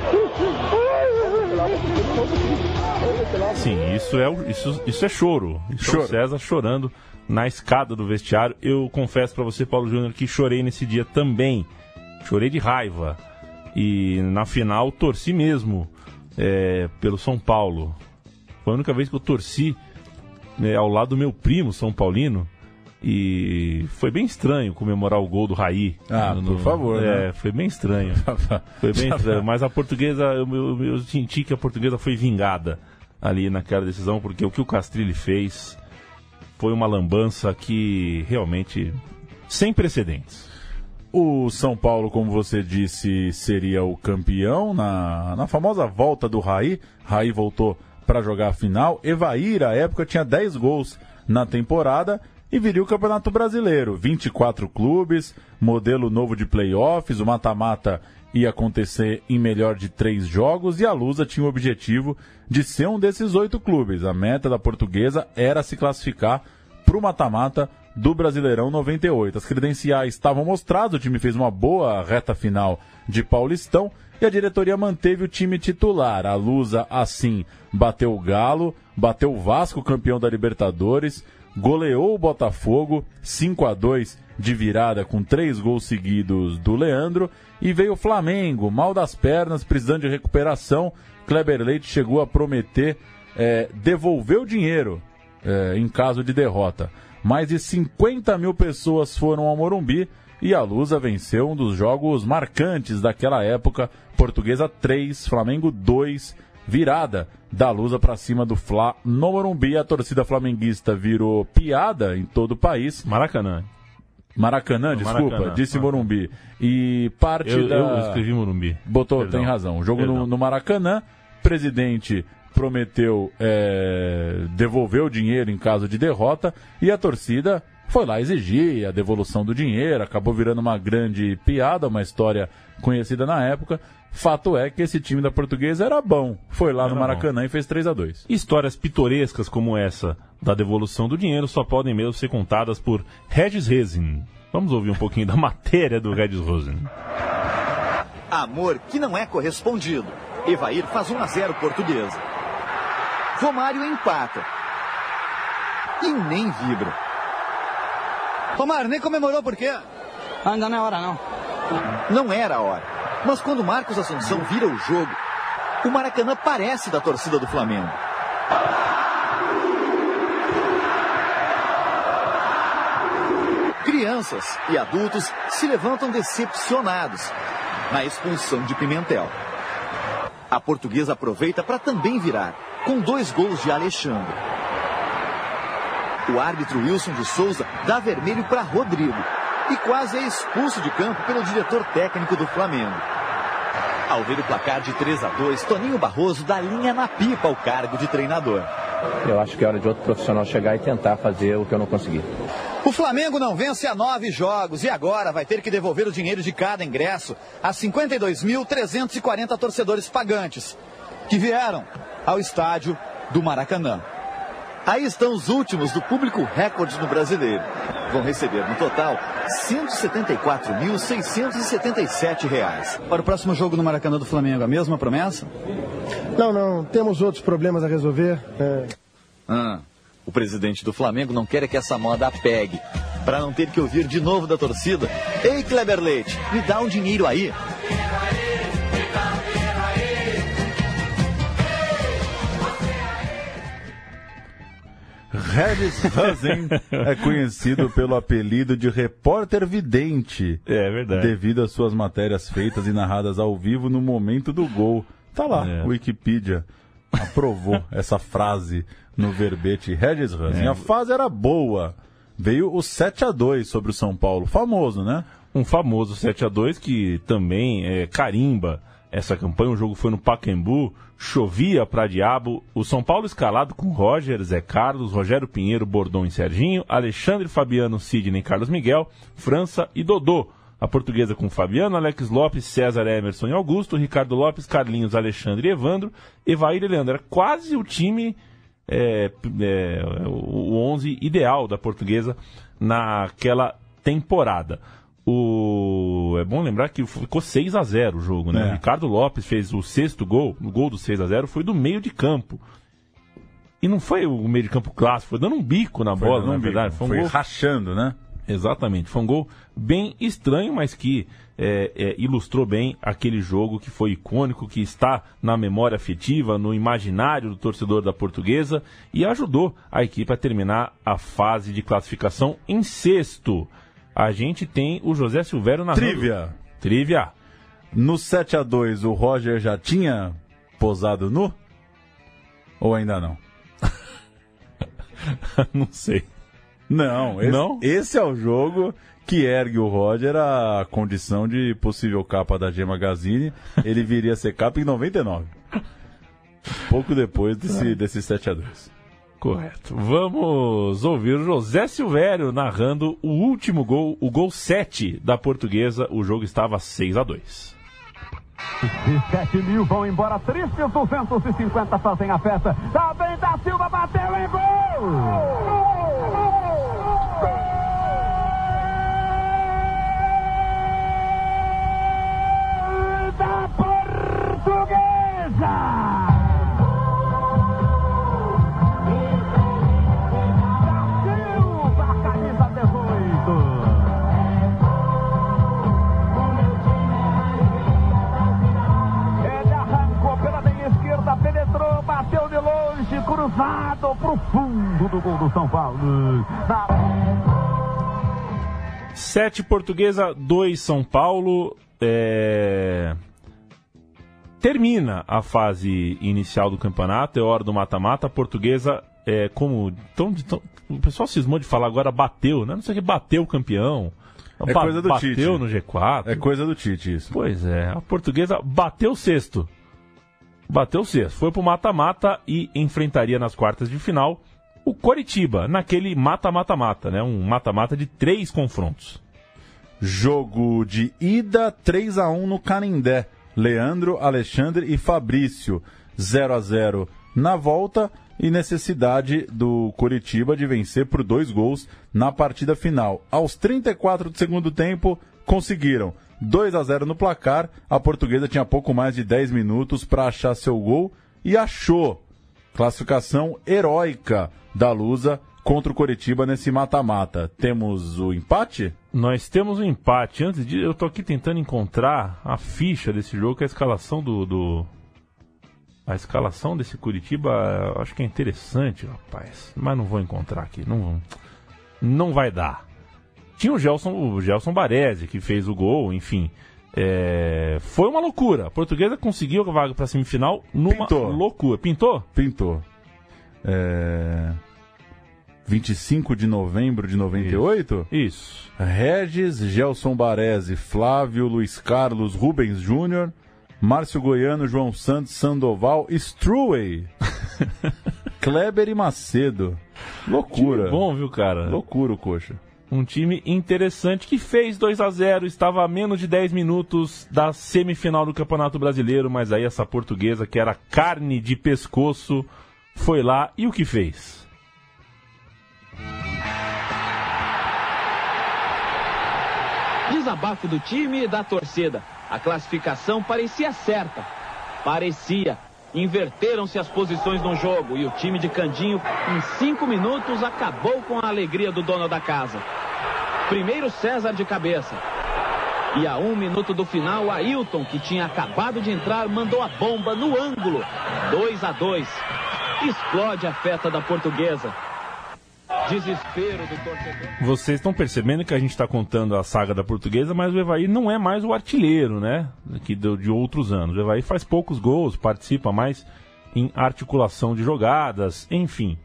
Sim, isso é, isso, isso é choro. É o Choro. César chorando na escada do vestiário. Eu confesso pra você, Paulo Júnior, que chorei nesse dia também. Chorei de raiva. E na final torci mesmo é, pelo São Paulo. Foi a única vez que eu torci né, ao lado do meu primo, São Paulino. E foi bem estranho comemorar o gol do Raí. Ah, por favor, É, né? foi bem estranho. Foi bem estranho. Mas a portuguesa, eu, eu, eu senti que a portuguesa foi vingada ali naquela decisão, porque o que o Castrilli fez foi uma lambança que realmente sem precedentes. O São Paulo, como você disse, seria o campeão na, na famosa volta do Raí. Raí voltou para jogar a final. Evair, à época, tinha 10 gols na temporada e viria o Campeonato Brasileiro. 24 clubes, modelo novo de playoffs, o mata-mata ia acontecer em melhor de três jogos e a Lusa tinha o objetivo de ser um desses oito clubes. A meta da portuguesa era se classificar para o mata-mata do Brasileirão 98. As credenciais estavam mostradas, o time fez uma boa reta final de Paulistão e a diretoria manteve o time titular. A Lusa, assim, bateu o Galo, bateu o Vasco, campeão da Libertadores, goleou o Botafogo 5 a 2 de virada com três gols seguidos do Leandro e veio o Flamengo, mal das pernas, precisando de recuperação. Kleber Leite chegou a prometer eh, devolver o dinheiro eh, em caso de derrota. Mais de 50 mil pessoas foram ao Morumbi e a Lusa venceu um dos jogos marcantes daquela época. Portuguesa 3, Flamengo 2, virada da Lusa para cima do Fla no Morumbi. A torcida flamenguista virou piada em todo o país. Maracanã. Maracanã, desculpa, Maracanã, disse Morumbi. E parte Eu, da... eu escrevi Morumbi. Botou, Perdão. tem razão. O jogo no, no Maracanã, presidente prometeu é, devolver o dinheiro em caso de derrota e a torcida foi lá exigir a devolução do dinheiro, acabou virando uma grande piada, uma história conhecida na época. Fato é que esse time da portuguesa era bom. Foi lá no Era Maracanã e fez 3 a 2 Histórias pitorescas como essa da devolução do dinheiro só podem mesmo ser contadas por Regis Rezin. Vamos ouvir um pouquinho da matéria do Regis Rezin. Amor que não é correspondido. Evair faz 1 a 0 portuguesa. Romário empata. E nem vibra. Romário, nem comemorou por quê? Ainda não é hora, não. Não era a hora. Mas quando Marcos Assunção vira o jogo, o Maracanã parece da torcida do Flamengo. Crianças e adultos se levantam decepcionados na expulsão de Pimentel. A portuguesa aproveita para também virar, com dois gols de Alexandre. O árbitro Wilson de Souza dá vermelho para Rodrigo e quase é expulso de campo pelo diretor técnico do Flamengo. Ao ver o placar de 3 a 2, Toninho Barroso dá linha na pipa ao cargo de treinador. Eu acho que é hora de outro profissional chegar e tentar fazer o que eu não consegui. O Flamengo não vence há nove jogos e agora vai ter que devolver o dinheiro de cada ingresso a 52.340 torcedores pagantes que vieram ao estádio do Maracanã. Aí estão os últimos do público recorde no brasileiro. Vão receber no total 174.677 reais. Para o próximo jogo no Maracanã do Flamengo, a mesma promessa? Não, não, temos outros problemas a resolver. É, Ah, o presidente do Flamengo não quer que essa moda pegue. Para não ter que ouvir de novo da torcida. Ei, Kleber Leite, me dá um dinheiro aí. Regis Hazen é conhecido pelo apelido de repórter vidente. É verdade. Devido às suas matérias feitas e narradas ao vivo no momento do gol. Tá lá, É. Wikipedia aprovou essa frase no verbete Regis Hazen. É. A fase era boa. Veio o 7 a 2 sobre o São Paulo, famoso, né? Um famoso 7 a 2 que também é, carimba essa campanha. O jogo foi no Pacaembu, chovia pra diabo. O São Paulo escalado com Roger, Zé Carlos, Rogério Pinheiro, Bordon e Serginho, Alexandre Fabiano, Sidney, Carlos Miguel, França e Dodô. A portuguesa com Fabiano, Alex Lopes, César Emerson e Augusto, Ricardo Lopes, Carlinhos, Alexandre e Evandro, Evair e Leandro. Era quase o time é, é, o 11 ideal da portuguesa naquela temporada. O... É bom lembrar que ficou 6 a 0 o jogo, né? É. O Ricardo Lopes fez o sexto gol, o gol do 6 a 0 foi do meio de campo. E não foi o meio de campo clássico, foi dando um bico na Foi bola, na um verdade. bico, Foi um foi gol rachando, né? Exatamente. Foi um gol bem estranho, mas que é, é, ilustrou bem aquele jogo que foi icônico, que está na memória afetiva, no imaginário do torcedor da portuguesa e ajudou a equipe a terminar a fase de classificação em sexto. A gente tem o José Silvério na Trivia. Trivia. No 7 a 2 o Roger já tinha posado nu? Ou ainda não? não sei. Não, esse, Não? esse é o jogo que ergue o Roger a condição de possível capa da G Magazine. Ele viria a ser capa em 99. Pouco depois desse, desse 7 a 2 Correto. Vamos ouvir o José Silvério narrando o último gol, o gol 7 da portuguesa. O jogo estava 6 a 2 17 mil vão embora, tristes 250 fazem a festa. Tá bem da Silva, bateu em gol! Da Portuguesa! Cruzado pro fundo do gol do São Paulo. Na... 7 Portuguesa, 2 São Paulo. É... Termina a fase inicial do campeonato, é hora do mata-mata. A Portuguesa, é, como. Tão, tão- o pessoal cismou de falar agora, bateu, né? Não sei o que, bateu o campeão. É Ba- coisa do bateu Tite. no G4. É coisa do Tite isso. Pois é, a portuguesa bateu o sexto. Bateu o sexto. Foi pro mata-mata e enfrentaria nas quartas de final o Coritiba, naquele mata-mata-mata, né? Um mata-mata de três confrontos. Jogo de ida 3 a 1 no Canindé. Leandro, Alexandre e Fabrício. 0 a 0 na volta e necessidade do Coritiba de vencer por dois gols na partida final. Aos 34 do segundo tempo, conseguiram 2 a 0 no placar. A portuguesa tinha pouco mais de 10 minutos para achar seu gol e achou. Classificação heróica da Lusa contra o Coritiba nesse mata-mata. Temos o empate? Nós temos um empate. Antes de. Eu tô aqui tentando encontrar a ficha desse jogo, é a escalação do. do- A escalação desse Curitiba, acho que é interessante, rapaz. Mas não vou encontrar aqui. Não, não vai dar. Tinha o Gelson, o Gelson Baresi, que fez o gol, enfim. É, foi uma loucura. A portuguesa conseguiu a vaga para semifinal numa Pintou. loucura. Pintou? Pintou. É... 25 de novembro de 98? Isso. Regis, Gelson Baresi, Flávio, Luiz Carlos, Rubens Júnior, Márcio Goiano, João Santos, Sandoval, Struwey, Kleber e Macedo. Loucura. Time bom, viu, cara? Loucura o coxa. Um time interessante que fez 2 a 0 estava a menos de 10 minutos da semifinal do Campeonato Brasileiro, mas aí essa portuguesa, que era carne de pescoço, foi lá e o que fez? Desabafo do time e da torcida. A classificação parecia certa. Parecia. Inverteram-se as posições no jogo e o time de Candinho, em cinco minutos, acabou com a alegria do dono da casa. Primeiro César de cabeça. E a um minuto do final, Ailton, que tinha acabado de entrar, mandou a bomba no ângulo. 2 a 2. Explode a festa da portuguesa. Desespero do torcedor. Vocês estão percebendo que a gente está contando a saga da portuguesa, mas o Evaí não é mais o artilheiro, né? De, de outros anos. O Evaí faz poucos gols, participa mais em articulação de jogadas, enfim.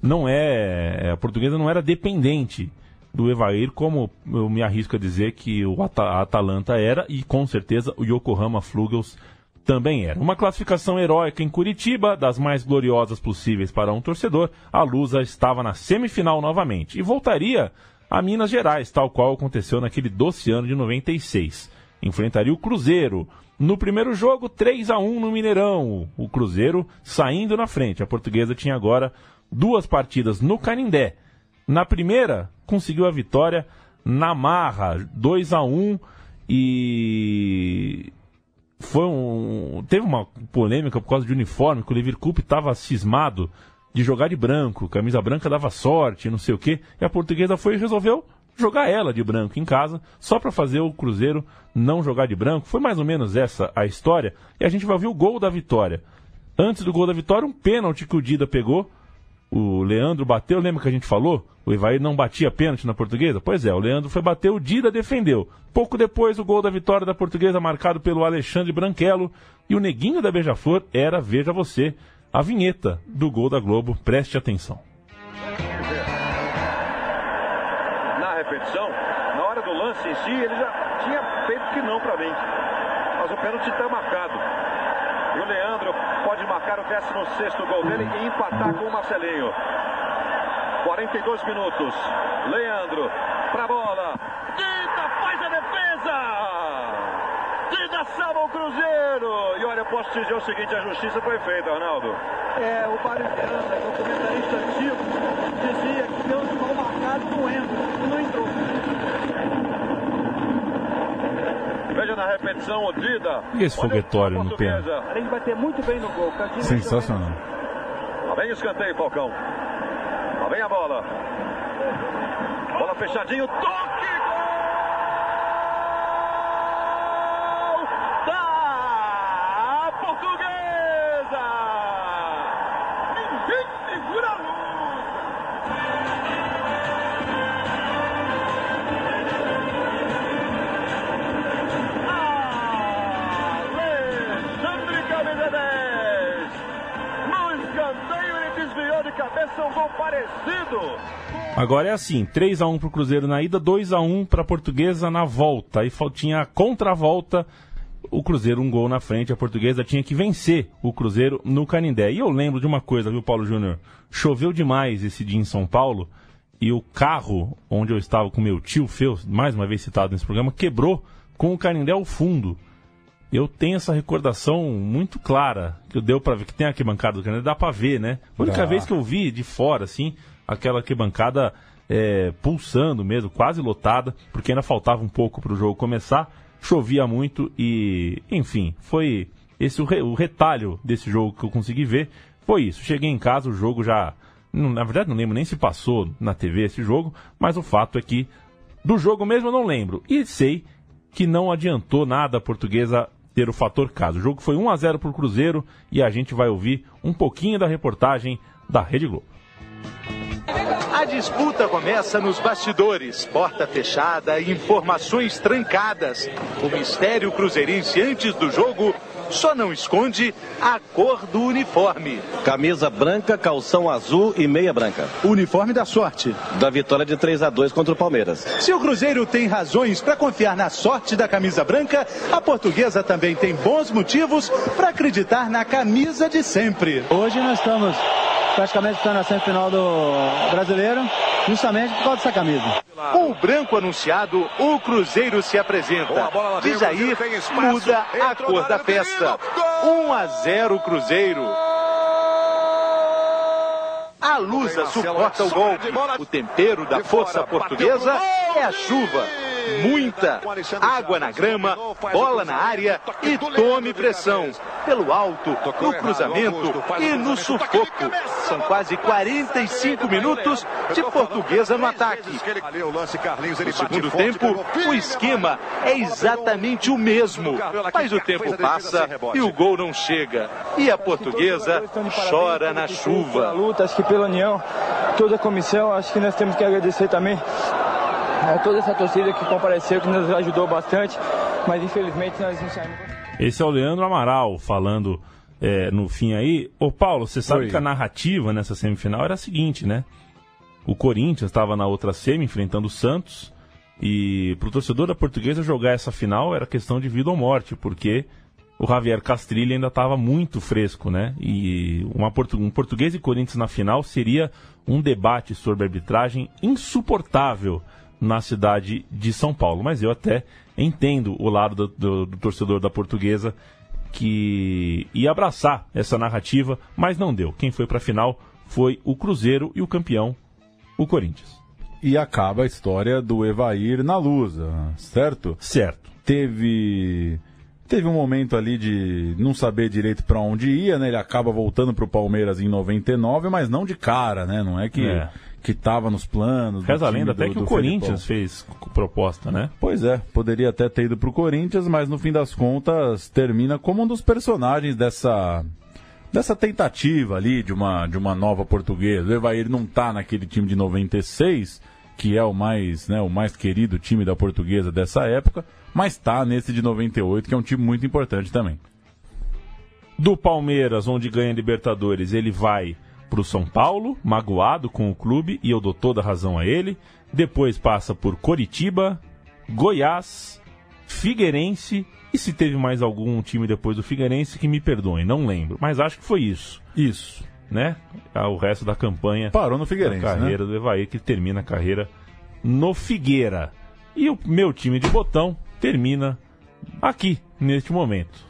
Não é. A portuguesa não era dependente do Evair, como eu me arrisco a dizer que o Ata- a Atalanta era, e com certeza o Yokohama Flugels também era. Uma classificação heróica em Curitiba, das mais gloriosas possíveis para um torcedor, a Lusa estava na semifinal novamente e voltaria a Minas Gerais, tal qual aconteceu naquele doce ano de 96. Enfrentaria o Cruzeiro No primeiro jogo, 3 a 1 no Mineirão. O Cruzeiro saindo na frente. A portuguesa tinha agora duas partidas no Canindé. Na primeira, conseguiu a vitória na marra, 2 a 1 e foi um teve uma polêmica por causa de uniforme, que o Liverpool estava cismado de jogar de branco, camisa branca dava sorte, não sei o quê, e a portuguesa foi e resolveu jogar ela de branco em casa, só para fazer o Cruzeiro não jogar de branco. Foi mais ou menos essa a história, e a gente vai ouvir o gol da vitória. Antes do gol da vitória, um pênalti que o Dida pegou, o Leandro bateu, lembra que a gente falou? O Ivaí não batia pênalti na portuguesa? Pois é, o Leandro foi bater, o Dida defendeu. Pouco depois, o gol da vitória da portuguesa marcado pelo Alexandre Branquelo. E o neguinho da Beija-Flor era, veja você, a vinheta do gol da Globo. Preste atenção. Na repetição, na hora do lance em si, ele já tinha feito que não para mim. Mas o pênalti está marcado. O Leandro pode marcar o 16 gol dele e empatar com o Marcelinho. 42 minutos. Leandro para a bola. Dida faz a defesa. Dida salva o Cruzeiro. E olha, posso dizer o seguinte: a justiça foi feita, Arnaldo. É, o Mário Miranda, que é o comentarista antigo, dizia que deu mal marcado no entra, não entrou. Veja na repetição o Dida. E esse foguetório no pênalti? A gente vai ter muito bem no gol. Cantinho Sensacional. Lá vem o escanteio, Falcão. Lá vem a bola. Bola fechadinho, toque! Agora é assim, 3 a 1 pro Cruzeiro na ida, 2 a 1 pra Portuguesa na volta. Aí tinha a contravolta, o Cruzeiro um gol na frente, a Portuguesa tinha que vencer o Cruzeiro no Canindé. E eu lembro de uma coisa, viu, Paulo Júnior? Choveu demais esse dia em São Paulo e o carro onde eu estava com meu tio Feu, mais uma vez citado nesse programa, quebrou com o Canindé ao fundo. Eu tenho essa recordação muito clara, que deu para ver que tem a arquibancada do Canindé, dá para ver, né? A única Dá. vez que eu vi de fora, assim, aquela arquibancada é, pulsando mesmo, quase lotada, porque ainda faltava um pouco para o jogo começar, chovia muito e, enfim, foi esse o, re- o retalho desse jogo que eu consegui ver, foi isso. Cheguei em casa, o jogo já, na verdade não lembro nem se passou na TV esse jogo, mas o fato é que do jogo mesmo eu não lembro. E sei que não adiantou nada a portuguesa ter o fator caso. O jogo foi 1 a 0 para o Cruzeiro e a gente vai ouvir um pouquinho da reportagem da Rede Globo. A disputa começa nos bastidores, porta fechada, informações trancadas. O mistério cruzeirense antes do jogo só não esconde a cor do uniforme. Camisa branca, calção azul e meia branca. Uniforme da sorte. Da vitória de 3 a 2 contra o Palmeiras. Se o Cruzeiro tem razões para confiar na sorte da camisa branca, a portuguesa também tem bons motivos para acreditar na camisa de sempre. Hoje nós estamos praticamente disputando a semifinal do brasileiro, justamente por causa dessa camisa. Com o branco anunciado, o Cruzeiro se apresenta. De Jair muda a cor da festa. 1 a 0 Cruzeiro. A Lusa suporta o golpe. O tempero da força portuguesa é a chuva. Muita água na grama, bola na área e tome pressão. Pelo alto, no cruzamento e no sufoco. São quase 45 minutos de portuguesa no ataque. No segundo tempo, o esquema é exatamente o mesmo. Mas o tempo passa e o gol não chega. E a portuguesa chora na chuva. luta, acho que pela união, toda a comissão, acho que nós temos que agradecer também a toda essa torcida que compareceu, que nos ajudou bastante, mas infelizmente nós não saímos. Esse é o Leandro Amaral falando é, no fim aí. Ô Paulo, você sabe Oi. que a narrativa nessa semifinal era a seguinte, né? O Corinthians estava na outra semi enfrentando o Santos e pro torcedor da Portuguesa jogar essa final era questão de vida ou morte, porque o Javier Castrilli ainda estava muito fresco, né? E uma portu um português e Corinthians na final seria um debate sobre arbitragem insuportável na cidade de São Paulo. Mas eu até entendo o lado do, do, do torcedor da portuguesa que ia abraçar essa narrativa, mas não deu. Quem foi para a final foi o Cruzeiro e o campeão, o Corinthians. E acaba a história do Evair na Lusa, certo? Certo. Teve teve um momento ali de não saber direito para onde ia, né? Ele acaba voltando pro Palmeiras em 99, mas não de cara, né? Não é que é. Que tava nos planos. Reza a lenda até que o Corinthians fez proposta, né? Pois é, poderia até ter ido pro Corinthians, mas no fim das contas termina como um dos personagens dessa dessa tentativa ali de uma, de uma nova portuguesa. O Evair não tá naquele time de 96, que é o mais, né, o mais querido time da portuguesa dessa época, mas tá nesse de 98, que é um time muito importante também. Do Palmeiras, onde ganha Libertadores, ele vai pro São Paulo, magoado com o clube, e eu dou toda a razão a ele. Depois passa por Coritiba, Goiás, Figueirense e se teve mais algum time depois do Figueirense que me perdoem, não lembro. Mas acho que foi isso. Isso. Né? Ah, o resto da campanha. Parou no Figueirense. A carreira né? do Evaí, que termina a carreira no Figueira. E o meu time de botão termina aqui, neste momento.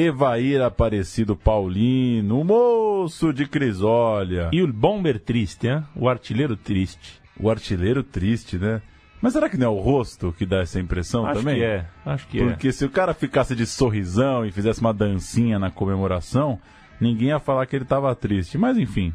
Evair Aparecido Paulino, o moço de Crisólia. E o Bomber Triste, hein? o artilheiro triste. O artilheiro triste, né? Mas será que não é o rosto que dá essa impressão acho também? Que é, acho que Porque é. se o cara ficasse de sorrisão e fizesse uma dancinha na comemoração, ninguém ia falar que ele tava triste. Mas enfim,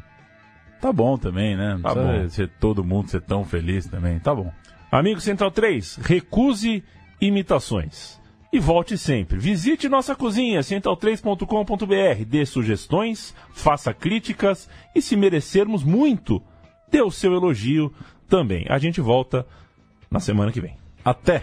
tá bom também, né? Não tá bom. ser todo mundo ser tão feliz também, tá bom. Amigo Central 3, recuse imitações. E volte sempre. Visite nossa cozinha, central3.com.br. Dê sugestões, faça críticas e, se merecermos muito, dê o seu elogio também. A gente volta na semana que vem. Até!